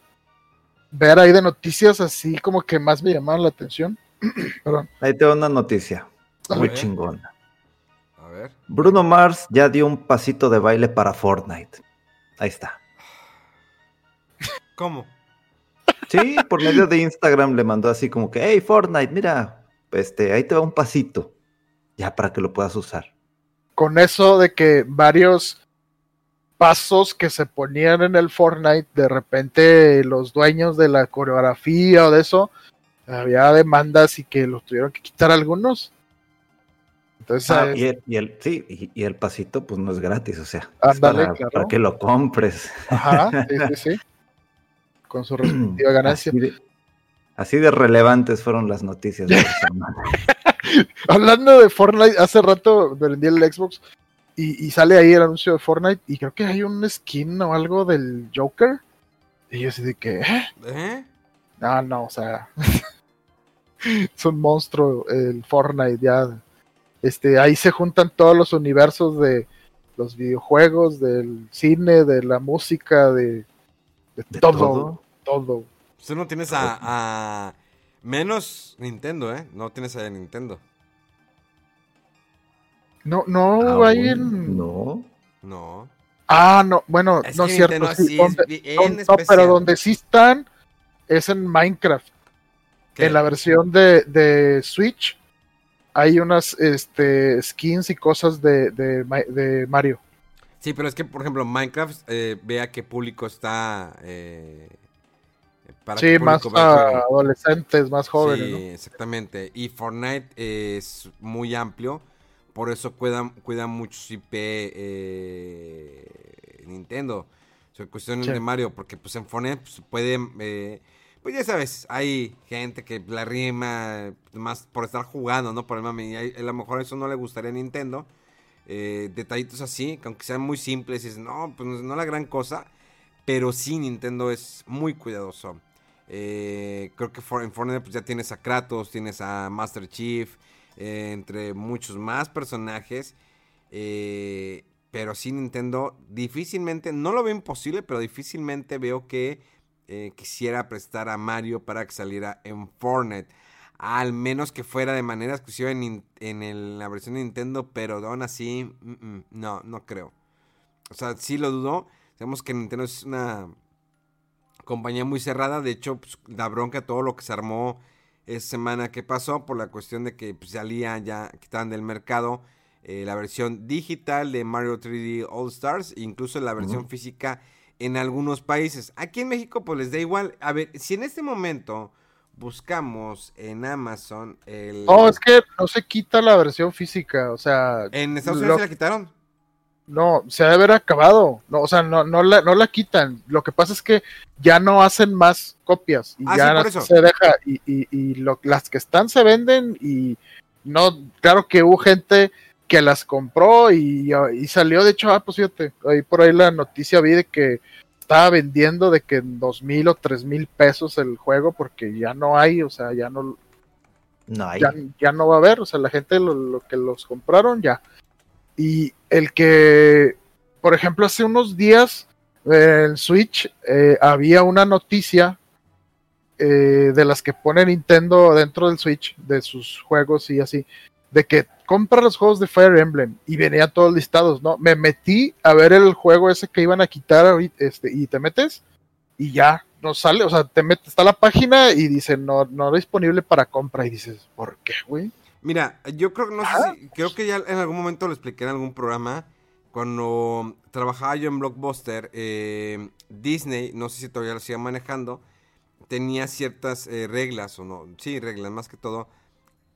ver ahí de noticias así como que más me llamaron la atención. (clears throat) Perdón. Ahí te va una noticia. A Muy ver. chingona. A ver. Bruno Mars ya dio un pasito de baile para Fortnite. Ahí está. (sighs) ¿Cómo? Sí, por medio de Instagram le mandó así como que, hey Fortnite, mira, este, ahí te va un pasito. Ya para que lo puedas usar. Con eso de que varios pasos que se ponían en el Fortnite, de repente los dueños de la coreografía o de eso, había demandas y que los tuvieron que quitar algunos. Entonces, Ah, es- y, el, y el- sí, y, y el pasito pues no es gratis, o sea, Ándale, para, claro. para que lo compres. ajá, sí, sí, sí. (laughs) Con su respectiva ganancia. Así de, así de relevantes fueron las noticias de la (laughs) semana. Hablando de Fortnite, hace rato vendí el Xbox y, y sale ahí el anuncio de Fortnite y creo que hay un skin o algo del Joker. Y yo así de que, ¿eh? ¿Eh? No, no, o sea, (laughs) es un monstruo el Fortnite ya. Este, ahí se juntan todos los universos de los videojuegos, del cine, de la música, de, de ¿De todo, todo? todo. Tú no tienes a, a- Menos Nintendo, ¿eh? No tienes a Nintendo. No, no Ah, hay bueno, en... No. No. Ah, no, bueno, Es no es cierto. Nintendo sí, sí donde- es bien don- no, especial. pero donde sí están es en Minecraft. ¿Qué? En la versión de, de Switch hay unas este, skins y cosas de, de, Ma- de Mario. Sí, pero es que, por ejemplo, Minecraft, eh, vea qué público está. eh, para Sí, más ah, adolescentes, más jóvenes. Sí, ¿no? exactamente. Y Fortnite es muy amplio. Por eso cuidan, cuidan mucho su IP eh, Nintendo. O sea, cuestiones Sí. de Mario. Porque pues en Fortnite pues, pueden... eh, pues ya sabes, hay gente que la rima más por estar jugando, ¿no? Por el. Y hay- a lo mejor eso no le gustaría a Nintendo. Eh, detallitos así, que aunque sean muy simples, dices, no, pues no es la gran cosa. pero sí Nintendo es muy cuidadoso. Eh, creo que en Fortnite pues, ya tienes a Kratos, tienes a Master Chief, eh, entre muchos más personajes. Eh, pero sí Nintendo difícilmente, no lo veo imposible, pero difícilmente veo que quisiera prestar a Mario para que saliera en Fortnite. Al menos que fuera de manera exclusiva en, la versión de Nintendo, pero aún así, no, no creo. O sea, sí lo dudo. Sabemos que Nintendo es una compañía muy cerrada. De hecho, pues, la bronca, todo lo que se armó esa semana que pasó por la cuestión de que pues, salía ya, quitaban del mercado eh, la versión digital de Mario 3D All Stars, incluso la versión física en algunos países. Aquí en México, pues les da igual. A ver, si en este momento buscamos en Amazon el... No, es que no se quita la versión física, o sea... ¿En Estados Unidos se la quitaron? No, se debe haber acabado. No, o sea, no, no, la, no la quitan. Lo que pasa es que ya no hacen más copias. Y ah, ya se deja. Y, y, y lo, las que están se venden. Y no, claro que hubo gente que las compró y, y salió. De hecho, ah, pues fíjate, ahí por ahí la noticia vi de que estaba vendiendo de que en dos mil o tres mil pesos el juego porque ya no hay, o sea, ya no. No hay. Ya, no va a haber, o sea, la gente lo que los compraron ya y el que, por ejemplo, hace unos días en Switch eh, había una noticia eh, de las que pone Nintendo dentro del Switch, de sus juegos y así, de que compra los juegos de Fire Emblem y venía todos listados, ¿no? Me metí a ver el juego ese que iban a quitar este, y te metes y ya no sale, o sea, te metes, está la página y dice no, no disponible para compra y dices, ¿por qué, güey? Mira, yo creo que no sé si, creo que ya en algún momento lo expliqué en algún programa. Cuando trabajaba yo en Blockbuster, eh, Disney, no sé si todavía lo sigue manejando, tenía ciertas eh, reglas, o no, sí, reglas más que todo,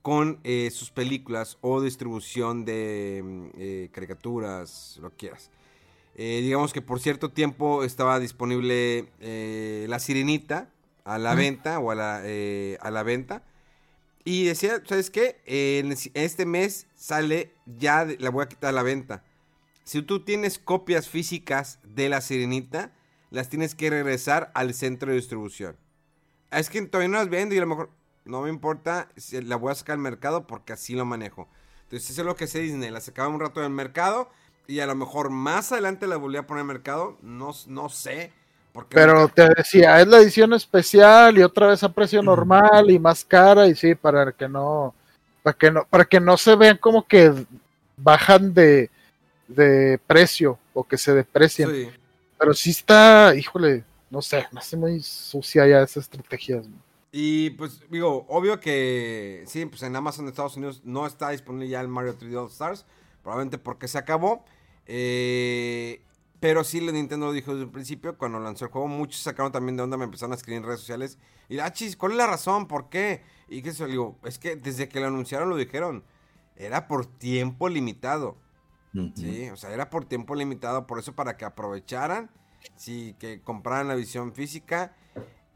con eh, sus películas o distribución de caricaturas, lo que quieras. digamos que por cierto tiempo estaba disponible La Sirenita a la venta o a la, a la venta y decía, ¿sabes qué? En este mes sale, ya la voy a quitar a la venta. Si tú tienes copias físicas de la sirenita, las tienes que regresar al centro de distribución. Es que todavía no las vendo y a lo mejor no me importa, la voy a sacar al mercado porque así lo manejo. Entonces eso es lo que sé Disney, la sacaba un rato del mercado y a lo mejor más adelante la volví a poner al mercado, no, no sé. Pero te decía, es la edición especial y otra vez a precio normal y más cara y sí, para que no, para que no, para que no se vean como que bajan de, de precio o que se deprecian. Pero sí está, híjole, no sé, me hace muy sucia ya esa estrategia. Y pues digo, obvio que sí, pues en Amazon de Estados Unidos no está disponible ya el Mario 3D All Stars, probablemente porque se acabó. Eh, pero sí, la Nintendo lo dijo desde el principio, cuando lanzó el juego, muchos sacaron también de onda, me empezaron a escribir en redes sociales. Y, ah, chis, ¿cuál es la razón? ¿Por qué? Y que eso, digo, es que desde que lo anunciaron lo dijeron, era por tiempo limitado. Sí, o sea, era por tiempo limitado, por eso para que aprovecharan, sí, que compraran la visión física.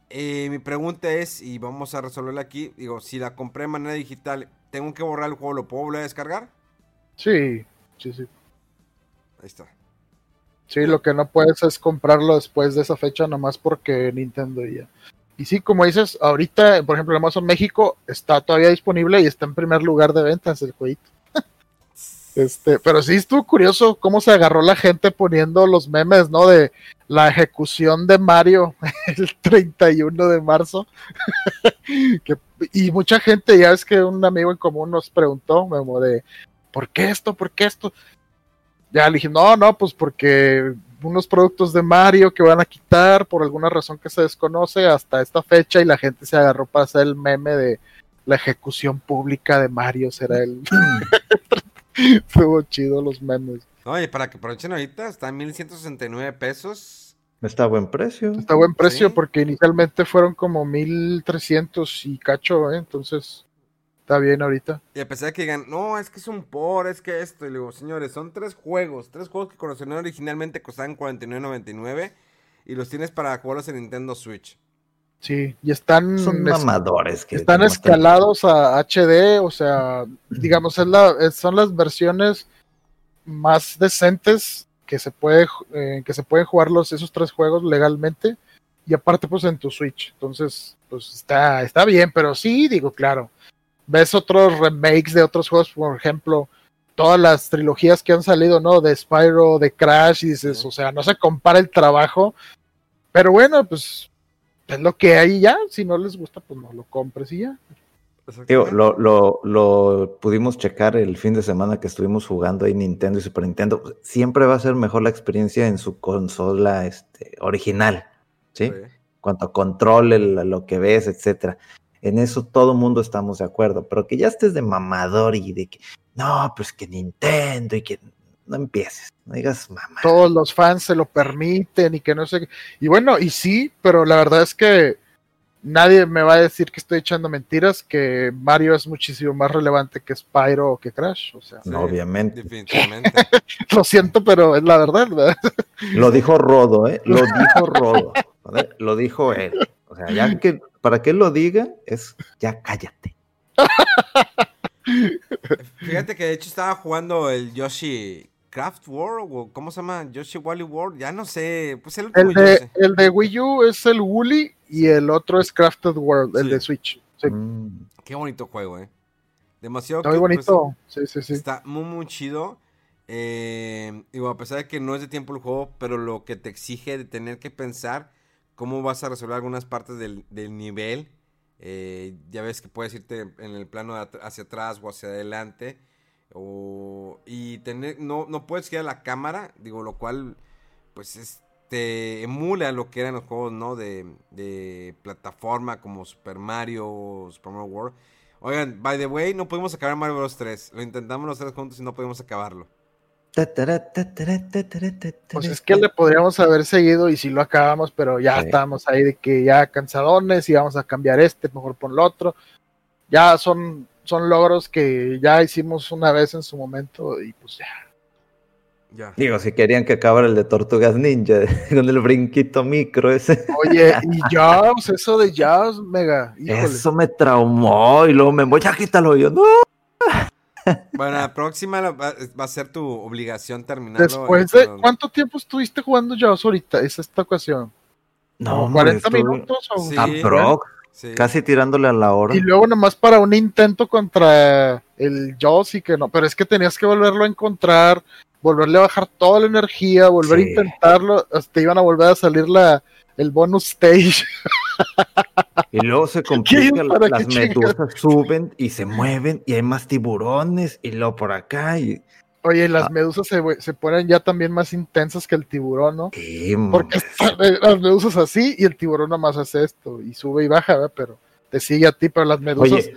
Eh, mi pregunta es, y vamos a resolverla aquí, digo, si la compré de manera digital, ¿tengo que borrar el juego? ¿Lo puedo volver a descargar? Sí, sí, sí. Ahí está. Sí, lo que no puedes es comprarlo después de esa fecha nomás porque Nintendo ya. Y sí, como dices, ahorita, por ejemplo, en Amazon México está todavía disponible y está en primer lugar de ventas el jueguito. (laughs) este, pero sí estuvo curioso cómo se agarró la gente poniendo los memes, ¿no? De la ejecución de Mario (laughs) el 31 de marzo. (laughs) y mucha gente, ya es que un amigo en común nos preguntó, como de, ¿por qué esto? ¿Por qué esto? Ya le dije, no, no, pues porque unos productos de Mario que van a quitar por alguna razón que se desconoce hasta esta fecha y la gente se agarró para hacer el meme de la ejecución pública de Mario, será el... (laughs) Estuvo chido los memes. Oye, para que aprovechen ahorita, está en 1169 pesos. Está a buen precio. Está a buen precio porque inicialmente fueron como 1300 y cacho, ¿eh? entonces Está bien ahorita. Y a pesar de que digan, no, es que es un por, es que esto. Y le digo, señores, son tres juegos. Tres juegos que conocieron originalmente costaban $49.99. Y los tienes para jugarlos en Nintendo Switch. Sí, y están. Son mamadores. Que están escalados a HD, o sea, digamos, es la, son las versiones más decentes que se puede eh, que se pueden jugar los, esos tres juegos legalmente y aparte pues en tu Switch. Entonces, pues está, está bien, pero sí, digo, claro. Ves otros remakes de otros juegos, por ejemplo, todas las trilogías que han salido, ¿no? De Spyro, de Crash, y dices, o sea, no se compara el trabajo. Pero bueno, pues es lo que hay ya. Si no les gusta, pues no lo compres y ya. Digo, lo, lo, lo, pudimos checar el fin de semana que estuvimos jugando ahí Nintendo y Super Nintendo. Siempre va a ser mejor la experiencia en su consola este, original, ¿sí? sí. Cuanto a control, el, lo que ves, etcétera. En eso todo mundo estamos de acuerdo, pero que ya estés de mamador y de que, no, pues que Nintendo y que no empieces, no digas mamá. Todos los fans se lo permiten y que no sé. Y bueno, y sí, pero la verdad es que nadie me va a decir que estoy echando mentiras, que Mario es muchísimo más relevante que Spyro o que Crash. O sea, sí, obviamente. Definitivamente. (laughs) lo siento, pero es la verdad, ¿verdad? Lo dijo Rodo, ¿eh? Lo dijo (laughs) Rodo. ¿vale? Lo dijo él. O sea, ya que para que él lo diga, es ya cállate. Fíjate que de hecho estaba jugando el Yoshi Craft World, o ¿cómo se llama? Yoshi Wally World, ya no sé. Pues el, el, de, el de Wii U es el Woolly y el otro es Crafted World, el de Switch. Sí. Mm. Qué bonito juego, eh. Demasiado Está muy bonito. Pues, sí, sí, sí. Está muy, muy chido. Eh, digo, a pesar de que no es de tiempo el juego, pero lo que te exige de tener que pensar cómo vas a resolver algunas partes del, nivel. Eh, ya ves que puedes irte en el plano hacia atrás o hacia adelante. O, y tener, no, no puedes girar la cámara, digo, lo cual pues este emula lo que eran los juegos, ¿no? De, de plataforma como Super Mario, Super Mario World. Oigan, by the way, no pudimos acabar Mario Bros 3. Lo intentamos los tres juntos y no pudimos acabarlo. Pues es que le podríamos haber seguido y si lo acabamos, pero ya sí. estábamos ahí de que ya cansadones y vamos a cambiar este, mejor por el otro. Ya son, son logros que ya hicimos una vez en su momento y pues ya. Ya. Digo, si querían que acabara el de Tortugas Ninja (laughs) con el brinquito micro ese. Oye, (laughs) y Jaws, eso de Jaws, mega. Híjole. Eso me traumó y luego me voy, ya quítalo yo, no. Bueno, la próxima va, va, a ser tu obligación terminarlo. Después de cuánto tiempo estuviste jugando Jaws ahorita, es esta ocasión. No, 40 estuve... minutos o sí, sí. casi tirándole a la hora. Y luego nomás para un intento contra el Jaws y que no, pero es que tenías que volverlo a encontrar, volverle a bajar toda la energía, volver sí. a intentarlo, te iban a volver a salir la el bonus stage. (laughs) Y luego se (laughs) complica, las medusas suben y se mueven y hay más tiburones y luego por acá y... Oye, las ah. medusas se, se, ponen ya también más intensas que el tiburón, ¿no? Porque están las medusas así y el tiburón nomás hace esto y sube y baja, ¿verdad? Pero te sigue a ti, pero las medusas... Oye,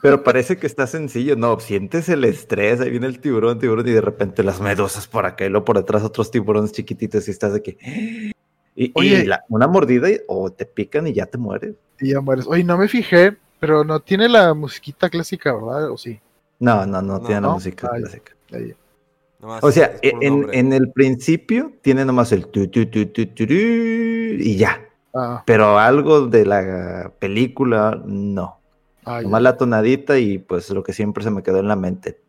pero parece que está sencillo, ¿no? Sientes el estrés, ahí viene el tiburón, tiburón y de repente las medusas por acá y luego por detrás otros tiburones chiquititos y estás de que... Y, Oye, y la, una mordida y, o te pican y ya te mueres. Y ya mueres. Oye, no me fijé, pero no tiene la musiquita clásica, ¿verdad? ¿O sí? No, no, no, no tiene no, la música ay, clásica. Ay. o sea, en, en, el principio tiene nomás el tu, tu, tu, tu, tu, tu y ya. Ah. Pero algo de la película, no. Ah, nomás ya. la tonadita y pues lo que siempre se me quedó en la mente.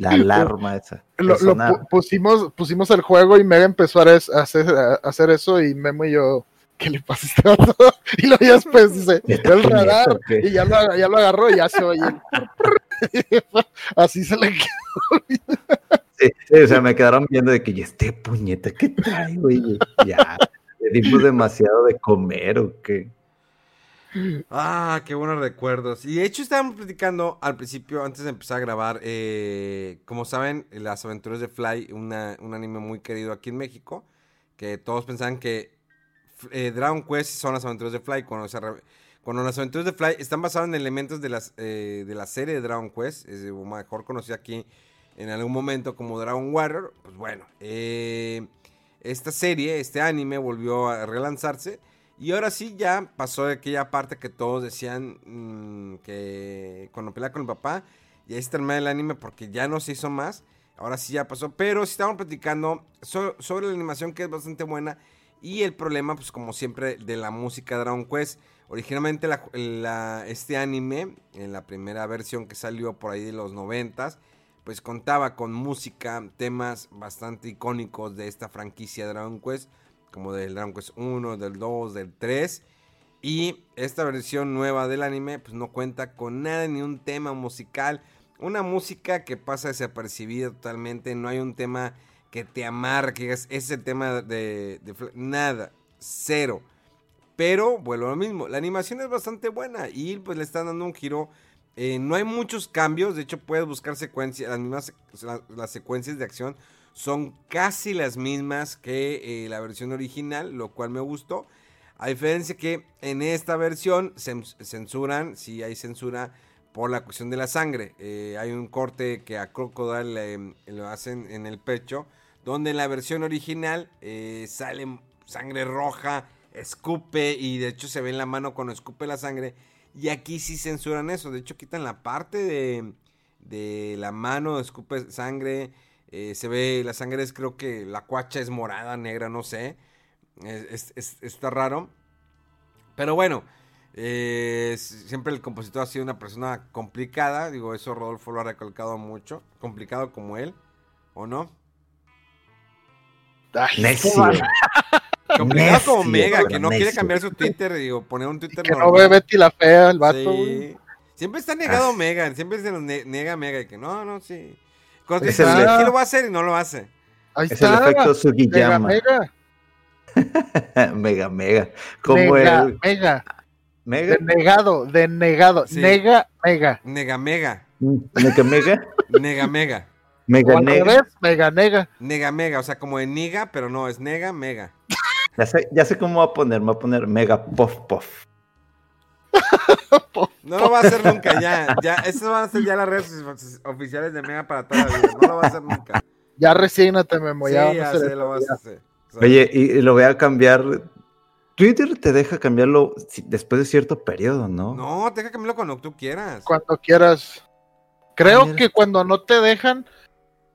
La alarma esa. Lo, lo pusimos, pusimos el juego y Mega empezó a hacer, a hacer eso y Memo y yo, ¿qué le pasa a este (laughs) Y lo ya después dice, (laughs) el radar, y ya lo, ya lo agarró y ya se oye. (laughs) Así se le quedó. Sí, sí, o sea, me quedaron viendo de que, ¿y este puñeta qué trae, güey? Ya, le dimos demasiado de comer o qué. (laughs) Ah, qué buenos recuerdos. Y de hecho estábamos platicando al principio, antes de empezar a grabar, eh, como saben, Las Aventuras de Fly, un anime muy querido aquí en México, que todos pensaban que eh, Dragon Quest son Las Aventuras de Fly, cuando, se, Las Aventuras de Fly están basadas en elementos de, las, eh, de la serie de Dragon Quest, es mejor conocida aquí en algún momento como Dragon Warrior, pues bueno, esta serie, este anime volvió a relanzarse y ahora sí ya pasó de aquella parte que todos decían mmm, que cuando pelea con el papá, y ahí se termina el anime porque ya no se hizo más. Ahora sí ya pasó, pero sí estamos platicando so sobre la animación que es bastante buena y el problema, pues como siempre, de la música Dragon Quest. Originalmente este anime, en la primera versión que salió por ahí de los noventas, pues contaba con música, temas bastante icónicos de esta franquicia Dragon Quest, como del Dragon Quest 1, del 2, del 3. Y esta versión nueva del anime pues no cuenta con nada, ni un tema musical. Una música que pasa desapercibida totalmente. No hay un tema que te amarre, que es ese tema de, de, Nada, cero. Pero vuelvo a lo mismo, la animación es bastante buena y pues le están dando un giro. Eh, no hay muchos cambios, de hecho puedes buscar secuencias, las mismas las secuencias de acción son casi las mismas que eh, la versión original, lo cual me gustó. A diferencia que en esta versión censuran, si hay censura por la cuestión de la sangre. Eh, hay un corte que a Crocodile lo hacen en el pecho, donde en la versión original eh, sale sangre roja, escupe y de hecho se ve en la mano cuando escupe la sangre. Y aquí sí censuran eso, de hecho quitan la parte de, de la mano, escupe sangre, eh, se ve la sangre es creo que la cuacha es morada, negra, no sé está raro. Pero bueno, eh, siempre el compositor ha sido una persona complicada. Digo, eso Rodolfo lo ha recalcado mucho. Complicado como él, ¿o no? (laughs) complicado como Mega, que no quiere cambiar su Twitter, digo, poner un Twitter Que no ve Betty la fea, el vato. Siempre está negado ah. Mega, siempre se nos nega Mega, y que no, no, sí. Cuando dice, sí, lo va a hacer y no lo hace. Ahí es está. el efecto Sugiyama. Mega. (laughs) mega, mega. Como mega, el... mega. Mega. Denegado, denegado. Nega, mega. Nega, mega. Nega, mega. Nega, mega. Mega, nega. mega, nega. Nega, mega. O sea, como de niga, pero no, es nega, mega. Ya sé, ya sé cómo va a poner. Me va a poner mega puff puff. No lo va a hacer nunca, ya. ya Esas van a ser ya las redes oficiales de Mega para toda la vida. No lo va a hacer nunca. Ya resígnate, Memo. Sí, ya, ya sé, lo vas a hacer. Oye, y, lo voy a cambiar. Twitter te deja cambiarlo después de cierto periodo, ¿no? No, te deja cambiarlo cuando tú quieras. Cuando quieras. Creo que cuando no te dejan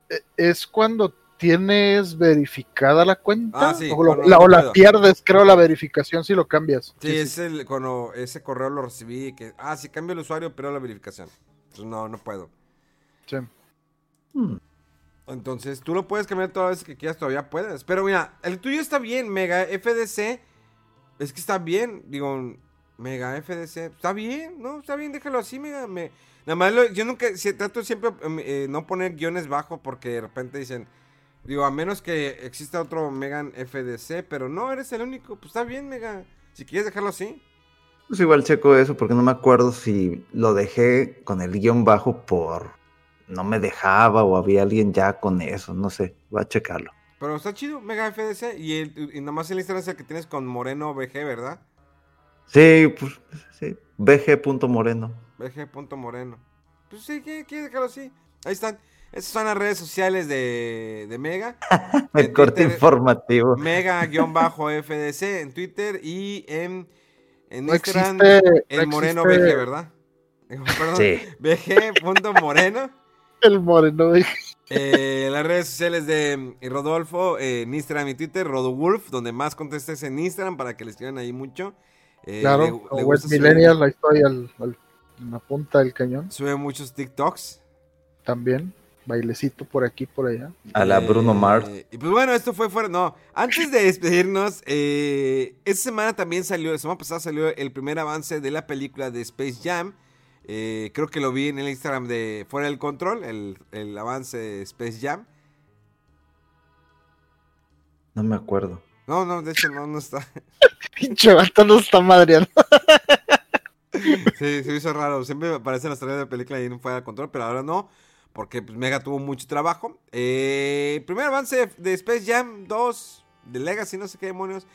e, es cuando tienes verificada la cuenta ah, o, la, pierdes, creo, la verificación si lo cambias. Sí, es el cuando ese correo lo recibí que ah, si cambio el usuario, pero la verificación. Entonces no, no puedo. Sí. Hmm. Entonces, tú lo puedes cambiar todas las veces que quieras, todavía puedes. Pero mira, el tuyo está bien, Mega FDC. Es que está bien, digo, Mega FDC. Está bien, ¿no? Está bien, déjalo así, Mega. Me, nada más, yo nunca, si, trato siempre em, eh, no poner guiones bajo porque de repente dicen, digo, a menos que exista otro Megan FDC, pero no, eres el único. Pues está bien, Mega. Si quieres dejarlo así. Pues igual checo eso porque no me acuerdo si lo dejé con el guion bajo por no me dejaba o había alguien ya con eso, no sé, voy a checarlo. Pero está chido, Mega FDC, y, el, y nomás el Instagram es el que tienes con Moreno BG, ¿verdad? Sí, pues sí, bg.moreno. bg.moreno. Pues sí, quiere dejarlo así. Ahí están. Esas son las redes sociales de, de Mega. (laughs) el corte informativo. Mega-FDC en Twitter y en, en Instagram el Moreno BG, ¿verdad? Perdón, sí. BG.moreno. El moreno. Eh, las redes sociales de eh, Rodolfo, eh, en Instagram y Twitter, RodoWolf, donde más contestes en Instagram para que le escriban ahí mucho. Eh, claro, le, West Millennial, la historia al, en la punta del cañón. Sube muchos TikToks. También, bailecito por aquí, por allá. A la Bruno Mars. Y pues bueno, esto fue fuera. No, antes de despedirnos, esta semana también salió, la semana pasada salió el primer avance de la película de Space Jam. Eh, creo que lo vi en el Instagram de Fuera del Control, el, avance de Space Jam. No me acuerdo. No, no, de hecho no, no está. (laughs) Pinche vato no está madreando. sí, se hizo raro. Siempre aparecen las tareas de película y no Fuera del Control, pero ahora no. Porque pues, Mega tuvo mucho trabajo. Eh, primer avance de Space Jam 2, de Legacy, no sé qué demonios.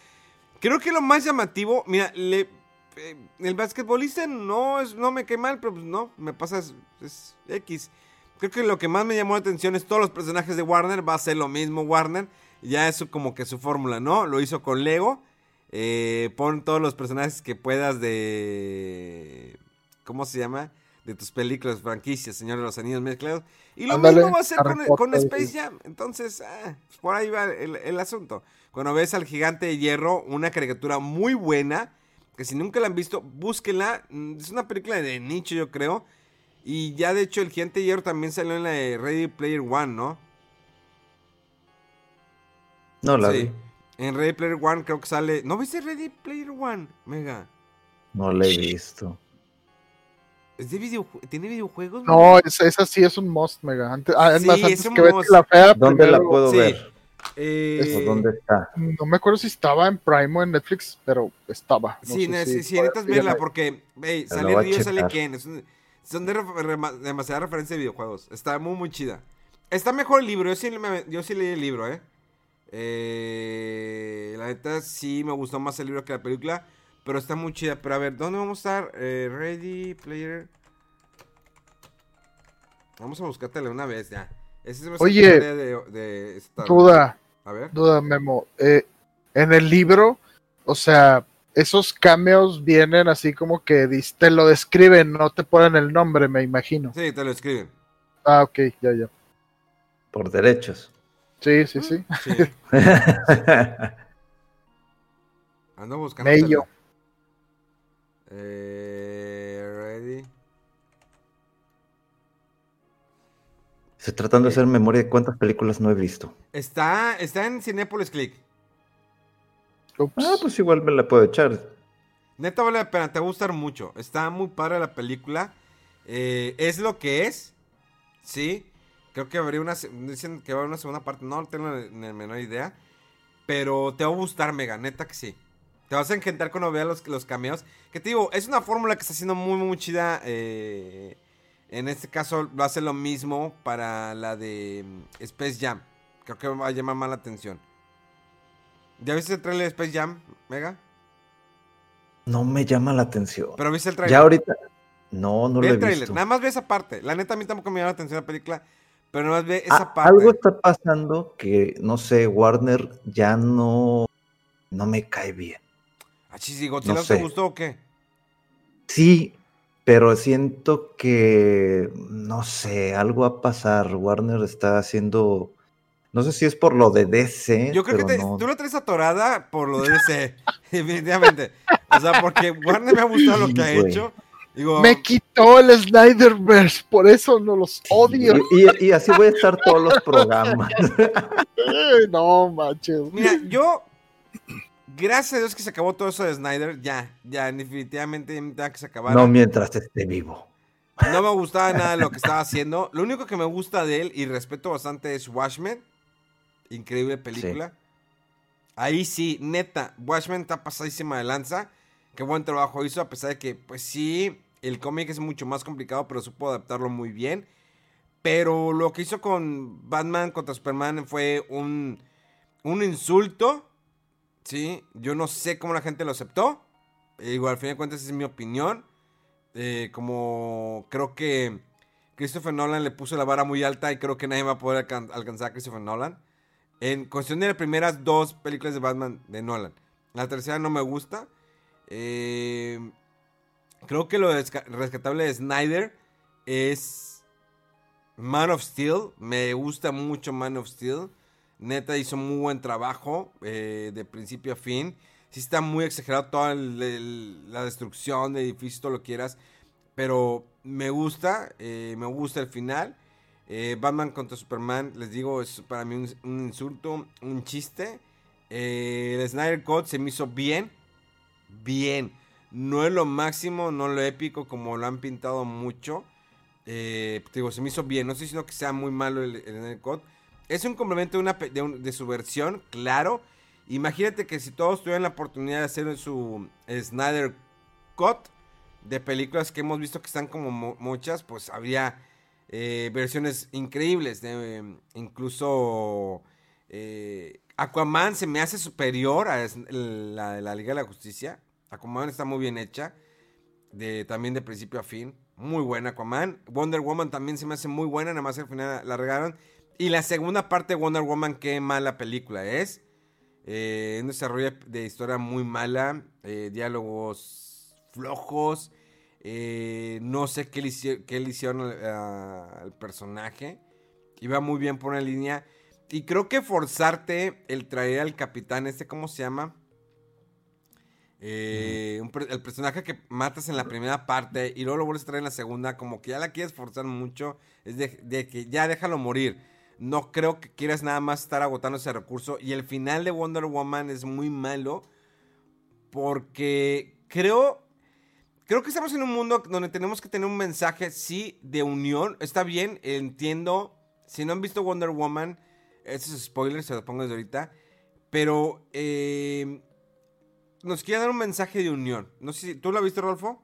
Creo que lo más llamativo, mira, le, eh, el basquetbolista no, es, no me cae mal, pero pues no, me pasa es, X. Creo que lo que más me llamó la atención es todos los personajes de Warner, va a ser lo mismo Warner. Ya es como que su fórmula, ¿no? Lo hizo con Lego. Eh, pon todos los personajes que puedas de... ¿Cómo se llama? De tus películas, franquicias, Señor de los Anillos mezclados. Y lo mismo va a ser con, Space Jam. Entonces, ah, pues por ahí va el, el asunto. Cuando ves al gigante de hierro, una caricatura muy buena que si nunca la han visto, búsquenla. Mm, es una película de nicho, yo creo. Y ya de hecho el Gigante de Hierro también salió en la de Ready Player One, ¿no? No la sí. vi. En Ready Player One creo que sale. ¿No viste Ready Player One? Mega. No la he visto. ¿Es de videojue- ¿Tiene videojuegos? No, esa, esa sí es un must, mega. Antes, ah, es Sí, más, es antes que must. la fea, ¿Dónde la puedo sí. ver? Eh, ¿O dónde está? No me acuerdo si estaba en Prime o en Netflix, pero estaba. No sí, sé si- sí, sí, necesitas sí, verla porque hey, sale Ryu, sale. Ken. es un- son de demasiada referencia de videojuegos. Está muy, muy chida. Está mejor el libro. Yo sí, me- yo sí leí el libro, ¿eh? Eh, La neta sí me gustó más el libro que la película. Pero está muy chida. Pero a ver, ¿dónde vamos a estar? Eh, Ready Player. Vamos a buscártela una vez ya. Ese hace Oye, de, de esta- Duda, A ver. duda, Memo. Eh, en el libro, o sea, esos cameos vienen así como que te lo describen, no te ponen el nombre, me imagino. Sí, te lo escriben. Ah, ok, ya, ya. Por derechos. Sí, sí, sí. Sí. (laughs) Ando buscando. Mello. Eh, ready. Estoy tratando de hacer memoria de cuántas películas no he visto. Está, está en Cinepolis Click. Ups. Ah, pues igual me la puedo echar. Neta vale la pena, te va a gustar mucho. Está muy padre la película. Eh, es lo que es. Sí. Creo que habría una. Dicen que va a haber una segunda parte. No tengo ni la menor idea. Pero te va a gustar, mega. Neta que sí. Te vas a encantar cuando veas los, los cameos. Que te digo, es una fórmula que está haciendo muy, muy chida. eh, en este caso, va a ser lo mismo para la de mm, Space Jam. Creo que va a llamar más la atención. ¿Ya viste el trailer de Space Jam, Mega? No me llama la atención. Pero viste el trailer. Ya ahorita. No, no ve lo he el trailer. visto. Nada más ve esa parte. La neta, a mí tampoco me llama la atención la película. Pero nada más ve esa Ah, parte. algo está pasando que, no sé, Warner ya no, no me cae bien. Ah, chis, ¿y Godzilla no no te sé. gustó o qué? Sí, pero siento que, no sé, algo va a pasar. Warner está haciendo, no sé si es por lo de DC. Yo creo que te- no. tú la traes atorada por lo de ese. (laughs) definitivamente. O sea, porque Warner me ha gustado lo que ha güey. hecho. Digo, Me quitó el Snyderverse, por eso no los odio. Y, y- y así voy a estar todos los programas. (laughs) No, manches. mira, yo. Gracias a Dios que se acabó todo eso de Snyder. Ya, ya, definitivamente que se acabara. No mientras esté vivo. No me gustaba nada lo que estaba haciendo. Lo único que me gusta de él y respeto bastante es Watchmen. Increíble película. Ahí sí, neta, Watchmen está pasadísima de lanza. Qué buen trabajo hizo, a pesar de que, pues sí, el cómic es mucho más complicado, pero supo adaptarlo muy bien. Pero lo que hizo con Batman contra Superman fue un, un insulto. Sí, yo no sé cómo la gente lo aceptó. Eh, Igual, al fin de cuentas, es mi opinión. Eh, como creo que Christopher Nolan le puso la vara muy alta y creo que nadie va a poder alcan- alcanzar a Christopher Nolan. En cuestión de las primeras dos películas de Batman de Nolan. La tercera no me gusta. Eh, creo que lo rescatable de Snyder es Man of Steel. Me gusta mucho Man of Steel. Neta hizo muy buen trabajo eh, de principio a fin. Sí está muy exagerado toda la destrucción de edificios, todo lo quieras. Pero me gusta, eh, me gusta el final. Eh, Batman contra Superman, les digo, es para mí un, insulto, un chiste. El Snyder Cut se me hizo bien, bien. No es lo máximo, no lo épico como lo han pintado mucho. Eh, digo, se me hizo bien. No estoy diciendo que sea muy malo el, el Snyder Cut. Es un complemento de, una, de, un- de su versión, claro. Imagínate que si todos tuvieran la oportunidad de hacer su Snyder Cut de películas que hemos visto que están como mu- muchas, pues habría eh, versiones increíbles. de, eh, incluso eh, Aquaman se me hace superior a la de la Liga de la Justicia. Aquaman está muy bien hecha. De, también de principio a fin. Muy buena Aquaman. Wonder Woman también se me hace muy buena. Nada más al final la regaron. Y la segunda parte de Wonder Woman, qué mala película es. Eh, un desarrollo de historia muy mala. eh, diálogos flojos. eh, no sé qué le, qué le hicieron al, a- al personaje. Iba muy bien por una línea. Y creo que forzarte el traer al capitán, este, ¿cómo se llama? Eh, un per- el personaje que matas en la primera parte y luego lo vuelves a traer en la segunda, como que ya la quieres forzar mucho, es de, de que ya déjalo morir. No creo que quieras nada más estar agotando ese recurso. Y el final de Wonder Woman es muy malo. Porque creo. Creo que estamos en un mundo donde tenemos que tener un mensaje, sí, de unión. Está bien, entiendo. Si no han visto Wonder Woman, eso es spoiler, se lo pongo desde ahorita. Pero eh, nos quiere dar un mensaje de unión. No sé si tú lo has visto, Rolfo.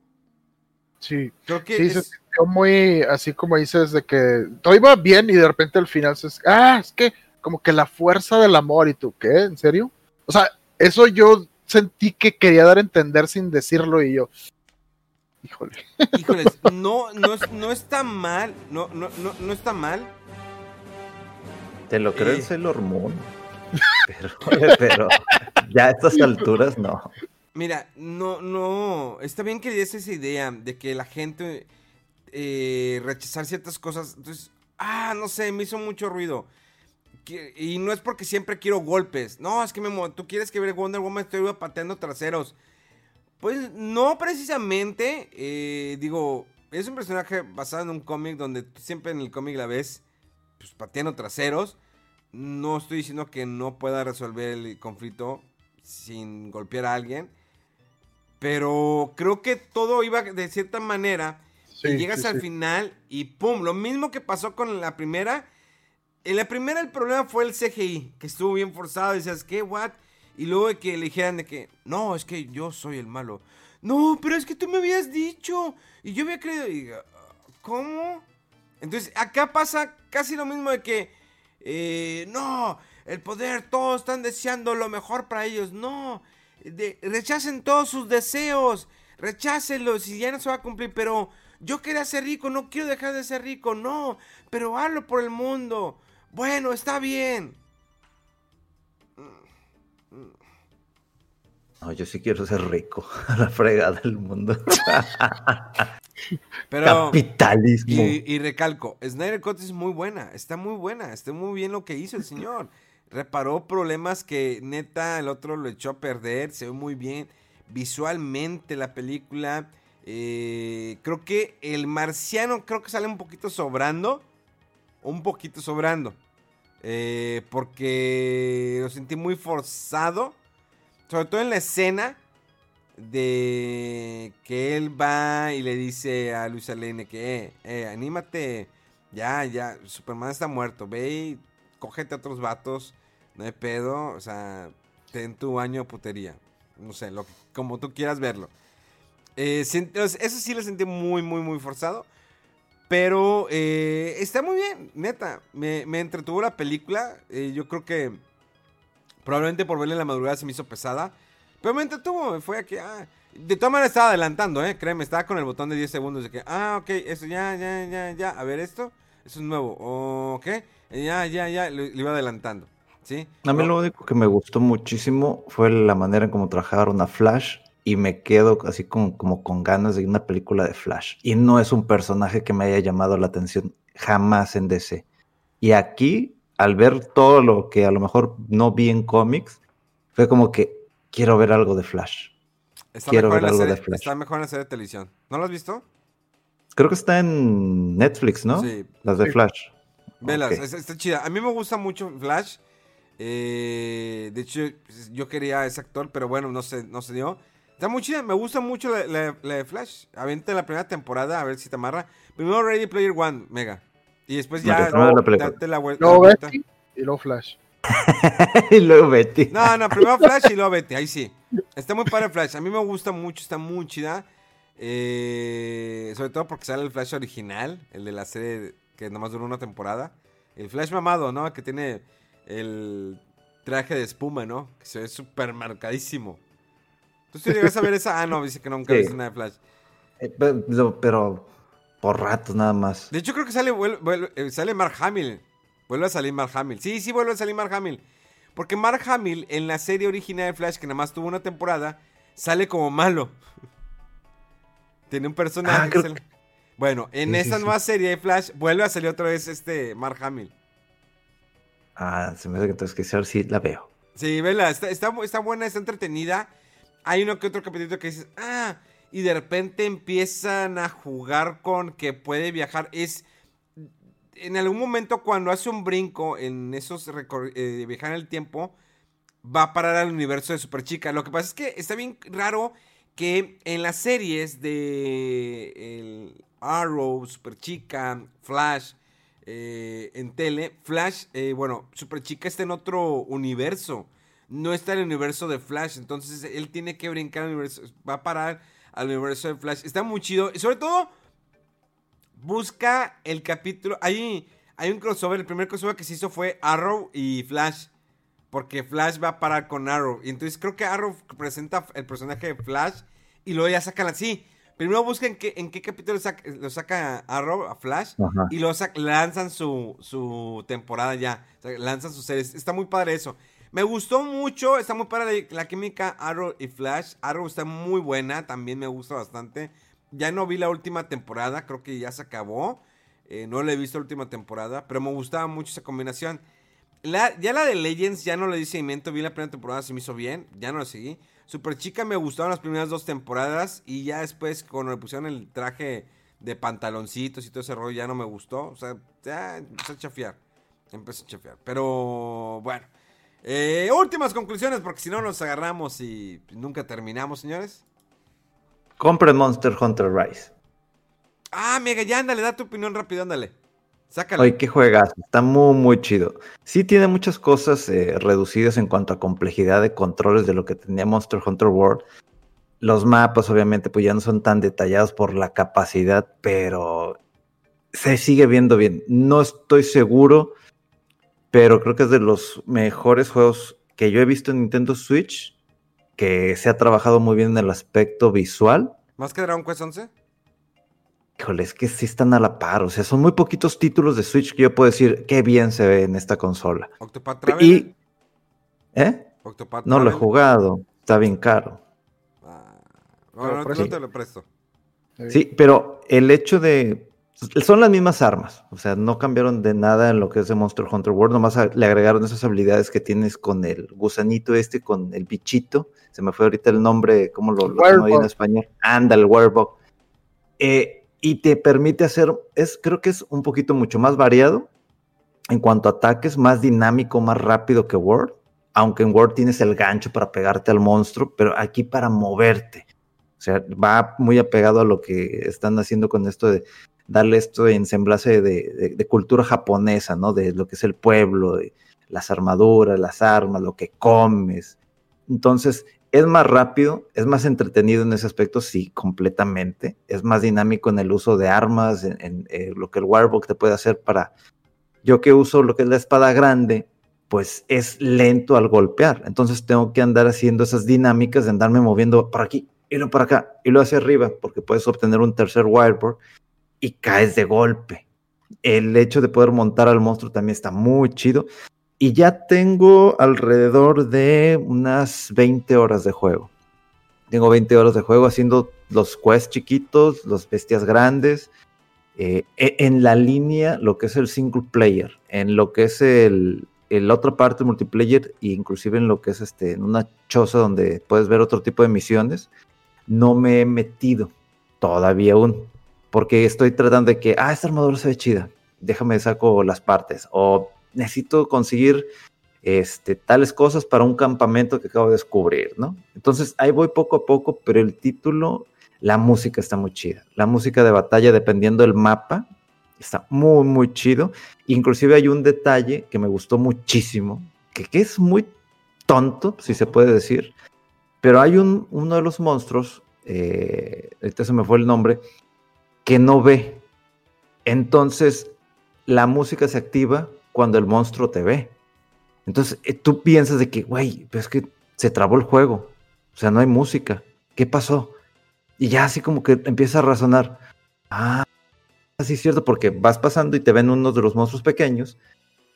Sí, Creo que sí, es- sintió muy, así como dices, de que todo iba bien y de repente al final se... Ah, es que como que la fuerza del amor y tú, ¿qué? ¿En serio? O sea, eso yo sentí que quería dar a entender sin decirlo y yo... Híjole. (laughs) Híjoles, no, no, es- no está mal. No, no, no, no está mal. Te lo creo Eh. en Sailor Moon. Pero, pero ya a estas alturas no. Mira, no, no. Está bien que des esa idea de que la gente eh, rechazar ciertas cosas. Entonces, ah, no sé, me hizo mucho ruido. Y no es porque siempre quiero golpes. No, es que me, tú quieres que ver Wonder Woman estoy pateando traseros. Pues no precisamente. eh, digo, es un personaje basado en un cómic donde siempre en el cómic la ves pues, pateando traseros. No estoy diciendo que no pueda resolver el conflicto sin golpear a alguien. Pero creo que todo iba de cierta manera. Sí, y llegas sí, al sí. final y ¡pum! Lo mismo que pasó con la primera. En la primera el problema fue el CGI, que estuvo bien forzado. Y decías, ¿qué? ¿What? Y luego de que le dijeran de que, no, es que yo soy el malo. No, pero es que tú me habías dicho. Y yo había creído. Y, ah, ¿Cómo? Entonces, acá pasa casi lo mismo de que, eh, no, el poder, todos están deseando lo mejor para ellos. No, de- rechacen todos sus deseos, rechácenlos y ya no se va a cumplir. Pero yo quería ser rico, no quiero dejar de ser rico, no, pero hazlo por el mundo. Bueno, está bien. No, yo sí quiero ser rico. (laughs) A la fregada del mundo. (laughs) Pero... Capitalismo. Y, y recalco, Snyder Cut es muy buena, está muy buena, está muy bien lo que hizo el señor. Reparó problemas que neta el otro lo echó a perder, se ve muy bien visualmente la película. Eh, creo que el marciano creo que sale un poquito sobrando, un poquito sobrando, eh, porque lo sentí muy forzado, sobre todo en la escena de que él va y le dice a Luis Lane que, eh, eh, anímate, ya, ya, Superman está muerto, ve y cógete a otros vatos, no hay pedo, o sea, ten tu año de putería, no sé, lo, como tú quieras verlo. Eh, eso sí lo sentí muy, muy, muy forzado. Pero eh, está muy bien, neta. Me, me entretuvo la película. eh, yo creo que probablemente por verla en la madrugada se me hizo pesada. Pero me entretuvo, fue aquí, ah. De todas maneras estaba adelantando, eh, créeme, estaba con el botón de 10 segundos de que, ah, ok, eso ya, ya, ya, ya, a ver esto, eso es nuevo, ok, ya, ya, ya, lo, lo iba adelantando, ¿sí? A mí lo único que me gustó muchísimo fue la manera en cómo trabajaron a Flash y me quedo así como, como con ganas de una película de Flash. Y no es un personaje que me haya llamado la atención jamás en DC. Y aquí, al ver todo lo que a lo mejor no vi en cómics, fue como que quiero ver algo de Flash. está quiero ver algo de Flash. Está mejor en la serie de televisión, ¿no lo has visto? Creo que está en Netflix, ¿no? Sí. Las de. Flash. Velas, está, está chida. A mí me gusta mucho Flash. eh, de hecho, yo quería a ese actor, pero bueno, no se, no se dio. Está muy chida, me gusta mucho la, la- la de Flash. Avente la primera temporada, a ver si te amarra. Primero Ready Player One, mega. Y después ya la película. date la vuelta. Luego. Betty y luego Flash. (laughs) y luego Betty. No, no, primero Flash y luego Betty, ahí sí. Está muy padre Flash, a mí me gusta mucho, está muy chida. Eh, sobre todo porque sale el Flash original, el de la serie que nomás duró una temporada. El Flash mamado, ¿no? Que tiene el traje de espuma, ¿no? Que se ve súper marcadísimo. ¿Tú sí llegas a ver esa? Ah, no, dice que nunca Sí. viste nada de Flash. Eh, pero por ratos nada más. De hecho, creo que sale, eh, sale Mark Hamill. Vuelve a salir Mark Hamill. Sí, sí, vuelve a salir Mark Hamill. Porque Mark Hamill en la serie original de Flash, que nada más tuvo una temporada, sale como malo. (laughs) Tiene un personaje Ah, que creo sale- Bueno, en Sí, esta sí. nueva serie de Flash vuelve a salir otra vez este Mark Hamill. Ah, se me hace que entonces que sí, la veo. Sí, vela, está, está buena, está entretenida. Hay uno que otro capítulo que dices, ah, y de repente empiezan a jugar con que puede viajar. Es en algún momento cuando hace un brinco en esos eh, viajar en el tiempo, va a parar al universo de Super Chica. Lo que pasa es que está bien raro que en las series de el Arrow, Super Chica, Flash, eh, en tele, Flash, eh, bueno, Super Chica está en otro universo. No está en el universo de Flash. Entonces él tiene que brincar al universo. Va a parar al universo de Flash. Está muy chido. Y sobre todo, busca el capítulo. Hay, hay un crossover. El primer crossover que se hizo fue Arrow y Flash. Porque Flash va a parar con Arrow. Y entonces creo que Arrow presenta el personaje de Flash. Y luego ya sacan así. Primero qué, en qué capítulo lo saca Arrow, a Flash. Y luego lanzan su, su temporada ya. lanzan sus series. Está muy padre eso. Me gustó mucho. Está muy padre la, la química Arrow y Flash. Arrow está muy buena. También me gusta bastante. Ya no vi la última temporada. Creo que ya se acabó. Eh, no la he visto la última temporada. Pero me gustaba mucho esa combinación ya la de Legends ya no le di seguimiento. Vi la primera temporada, se me hizo bien. Ya no la seguí. Super Chica me gustaron las primeras dos temporadas. Y ya después, cuando le pusieron el traje de pantaloncitos y todo ese rollo, ya no me gustó. O sea, ya empecé a chafiar. Empecé a chafiar. Pero bueno. Eh, últimas conclusiones, porque si no nos agarramos y nunca terminamos, señores. Compren Monster Hunter Rise. Ah, mega, ya ándale, da tu opinión rápido, ándale. Sácalo. Ay, qué juegas, está muy, muy chido. Sí tiene muchas cosas eh, reducidas en cuanto a complejidad de controles de lo que tenía Monster Hunter World. Los mapas, obviamente, pues ya no son tan detallados por la capacidad, pero se sigue viendo bien. No estoy seguro, pero creo que es de los mejores juegos que yo he visto en Nintendo Switch, que se ha trabajado muy bien en el aspecto visual. ¿Más que Dragon Quest 11? Híjole, es que sí están a la par. O sea, son muy poquitos títulos de Switch que yo puedo decir qué bien se ve en esta consola. Octopath Traveler. ¿Eh? no lo he jugado. Está bien caro. Ah, bueno, no, te lo presto. Sí, pero el hecho de. Son las mismas armas. O sea, no cambiaron de nada en lo que es de Monster Hunter World. Nomás le agregaron esas habilidades que tienes con el gusanito este, con el bichito. Se me fue ahorita el nombre, ¿cómo lo, lo en español? Anda, el. Eh, y te permite hacer, es, creo que es un poquito mucho más variado en cuanto a ataques, más dinámico, más rápido que Word, aunque en Word tienes el gancho para pegarte al monstruo, pero aquí para moverte. O sea, va muy apegado a lo que están haciendo con esto de darle esto en semblanza de, de, cultura japonesa, ¿no? De lo que es el pueblo, las armaduras, las armas, lo que comes. Entonces, es más rápido, es más entretenido en ese aspecto, sí, completamente. Es más dinámico en el uso de armas, en, eh, lo que el Warbook te puede hacer para... Yo que uso lo que es la espada grande, pues es lento al golpear. Entonces tengo que andar haciendo esas dinámicas de andarme moviendo para aquí y luego para acá y luego hacia arriba, porque puedes obtener un tercer Wireboard y caes de golpe. El hecho de poder montar al monstruo también está muy chido. Y ya tengo alrededor de unas 20 horas de juego. Tengo 20 horas de juego haciendo los quests chiquitos, los bestias grandes, eh, e, en la línea lo que es el single player, en lo que es el, el otra parte multiplayer e inclusive en lo que es este, en una choza donde puedes ver otro tipo de misiones, no me he metido todavía aún, porque estoy tratando de que, ah, esta armadura se ve chida, déjame saco las partes, o necesito conseguir este, tales cosas para un campamento que acabo de descubrir, ¿no? Entonces ahí voy poco a poco, pero el título, la música está muy chida. La música de batalla, dependiendo del mapa, está muy, muy chido. Inclusive hay un detalle que me gustó muchísimo, que, es muy tonto, si se puede decir, pero hay un, uno de los monstruos, eh, este se me fue el nombre, que no ve. Entonces, la música se activa cuando el monstruo te ve. Entonces eh, tú piensas de que, güey, pero es que se trabó el juego. O sea, no hay música. ¿Qué pasó? Y ya así como que empieza a razonar. Ah, así es cierto, porque vas pasando y te ven uno de los monstruos pequeños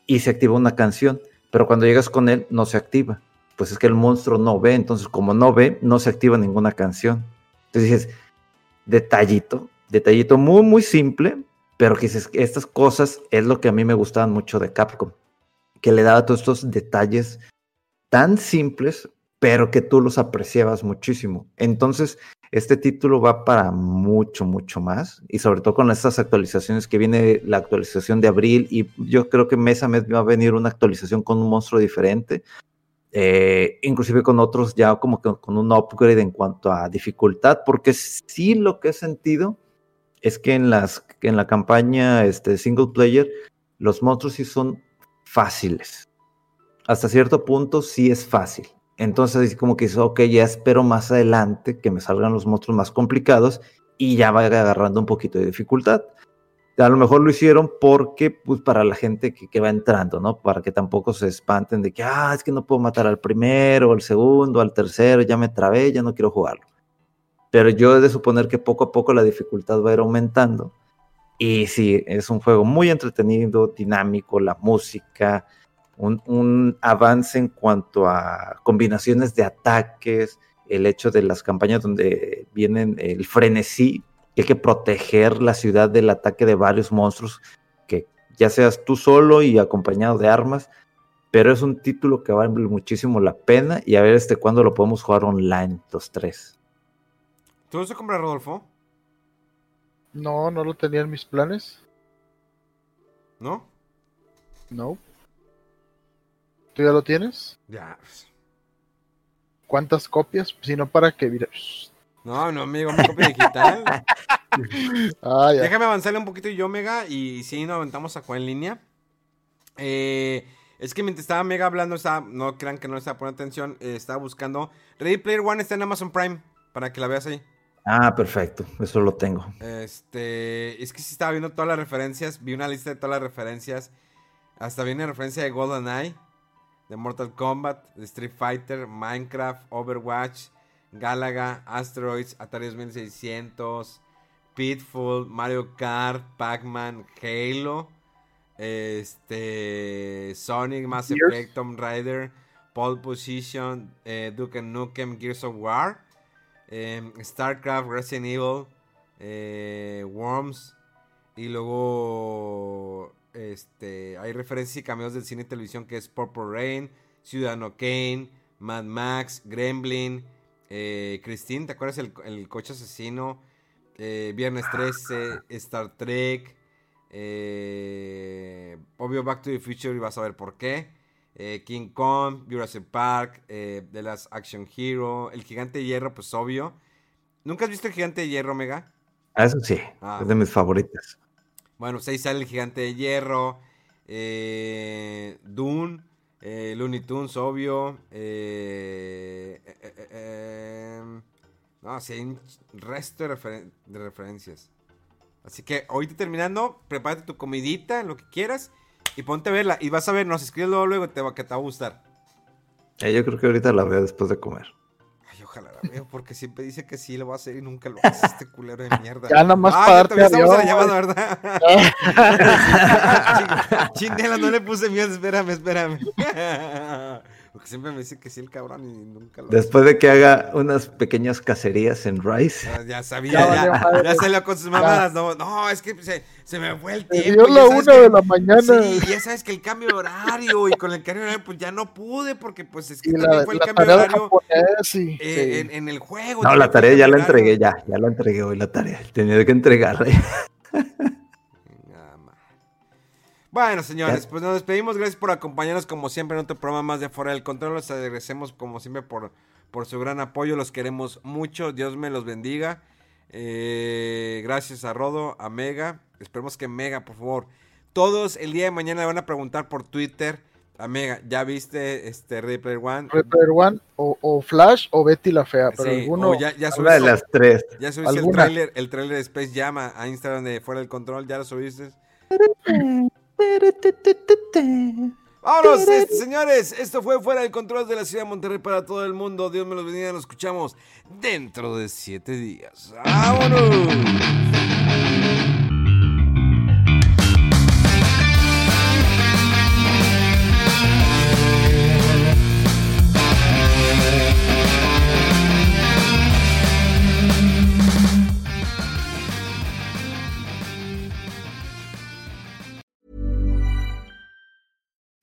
y se activa una canción. Pero cuando llegas con él, no se activa. Pues es que el monstruo no ve. Entonces, como no ve, no se activa ninguna canción. Entonces dices, detallito, detallito muy, muy simple, pero que estas cosas es lo que a mí me gustaban mucho de Capcom, que le daba todos estos detalles tan simples, pero que tú los apreciabas muchísimo. Entonces, este título va para mucho, mucho más, y sobre todo con estas actualizaciones que viene la actualización de abril, y yo creo que mes a mes va a venir una actualización con un monstruo diferente, eh, inclusive con otros ya como que con un upgrade en cuanto a dificultad, porque sí lo que he sentido es que en, las, en la campaña este, single player, los monstruos sí son fáciles. Hasta cierto punto sí es fácil. Entonces, como que dice, ok, ya espero más adelante que me salgan los monstruos más complicados y ya vaya agarrando un poquito de dificultad. A lo mejor lo hicieron porque, pues, para la gente que, que, va entrando, ¿no? Para que tampoco se espanten de que, ah, es que no puedo matar al primero, al segundo, al tercero, ya me trabé, ya no quiero jugarlo. Pero yo he de suponer que poco a poco la dificultad va a ir aumentando. Y sí, es un juego muy entretenido, dinámico, la música, un, avance en cuanto a combinaciones de ataques, el hecho de las campañas donde vienen el frenesí, que hay que proteger la ciudad del ataque de varios monstruos, que ya seas tú solo y acompañado de armas, pero es un título que vale muchísimo la pena y a ver este cuándo lo podemos jugar online, los tres. ¿Tú no se compra, Rodolfo? No, no lo tenía en mis planes. ¿No? No. ¿Tú ya lo tienes? Ya. ¿Cuántas copias? Si no, para que... Mira. No, no, amigo, mi copia digital. (laughs) ah, ya. Déjame avanzarle un poquito yo, Mega, y si nos aventamos a en línea. Eh, es que mientras estaba Mega hablando, estaba, no crean que no estaba poniendo atención, eh, estaba buscando. Ready Player One está en Amazon Prime, para que la veas ahí. Ah, perfecto, eso lo tengo. Este, es que si estaba viendo todas las referencias, vi una lista de todas las referencias. Hasta viene referencia de GoldenEye, de Mortal Kombat, de Street Fighter, Minecraft, Overwatch, Galaga, Asteroids, Atari 2600, Pitfall, Mario Kart, Pac-Man, Halo, este, Sonic, Mass. Effect, Tomb Raider, Pole Position, eh, Duke Nukem, Gears of War, eh, StarCraft, Resident Evil, eh, Worms, y luego este, hay referencias y cameos del cine y televisión que es Purple Rain, Ciudadano Kane, Mad Max, Gremlin, eh, Christine, ¿te acuerdas el, el coche asesino? Eh, Viernes 13, Star Trek, obvio Back to the Future y vas a ver por qué. Eh, King Kong, Jurassic Park, eh, The Last Action Hero, El Gigante de Hierro, pues obvio. ¿Nunca has visto El Gigante de Hierro, Mega? Ah, Eso sí, Ah. es de mis favoritas. Bueno, pues ahí sale El Gigante de Hierro, eh, Dune, eh, Looney Tunes, obvio. eh, no, sí, hay un resto de, referen- de referencias. Así que ahorita terminando, prepárate tu comidita, lo que quieras, y ponte a verla. Y vas a ver, nos escribes luego, luego te va, que te va a gustar. Eh, yo creo que ahorita la veo después de comer. Ay, ojalá la veo, porque siempre dice que sí lo va a hacer y nunca lo hace este culero de mierda. Ya nada más Ah, para darte estamos en la adiós, llamada, ¿verdad? (laughs) (laughs) Chinela, no le puse miedo, espérame, espérame. (laughs) Porque siempre me dice que sí el cabrón y nunca lo. Después de que haga unas pequeñas cacerías en Rice. Ya, ya sabía, Ya ya, salió con sus mamadas. No, no, es que se, se me fue el tiempo. dio ya la una que- de la mañana. Sí, ya sabes que el cambio de horario y con el cambio de horario pues ya no pude porque pues es que y también la, fue el la cambio de horario japonés y... eh, sí. en, en el juego. No, la tarea ya la entregué, ya, ya la entregué hoy la tarea. Tenía que entregarla. (laughs) Bueno, señores, pues nos despedimos. Gracias por acompañarnos como siempre en otro programa más de Fuera del Control. Les agradecemos como siempre por, por su gran apoyo. Los queremos mucho. Dios me los bendiga. Eh, gracias a Rodo, a Mega. Esperemos que Mega, por favor. Todos el día de mañana le van a preguntar por Twitter a Mega. ¿Ya viste este Ready Player One? Red Player One o, o Flash o Betty la Fea, pero Sí, alguno... ya, ya Una de las tres. ya subiste el trailer, el trailer de Space Jam a, a Instagram de Fuera del Control. ¿Ya lo subiste? Vámonos, este, señores. Esto fue Fuera del Control de la Ciudad de Monterrey para todo el mundo. Dios me los bendiga. Nos escuchamos dentro de siete días. ¡Vámonos!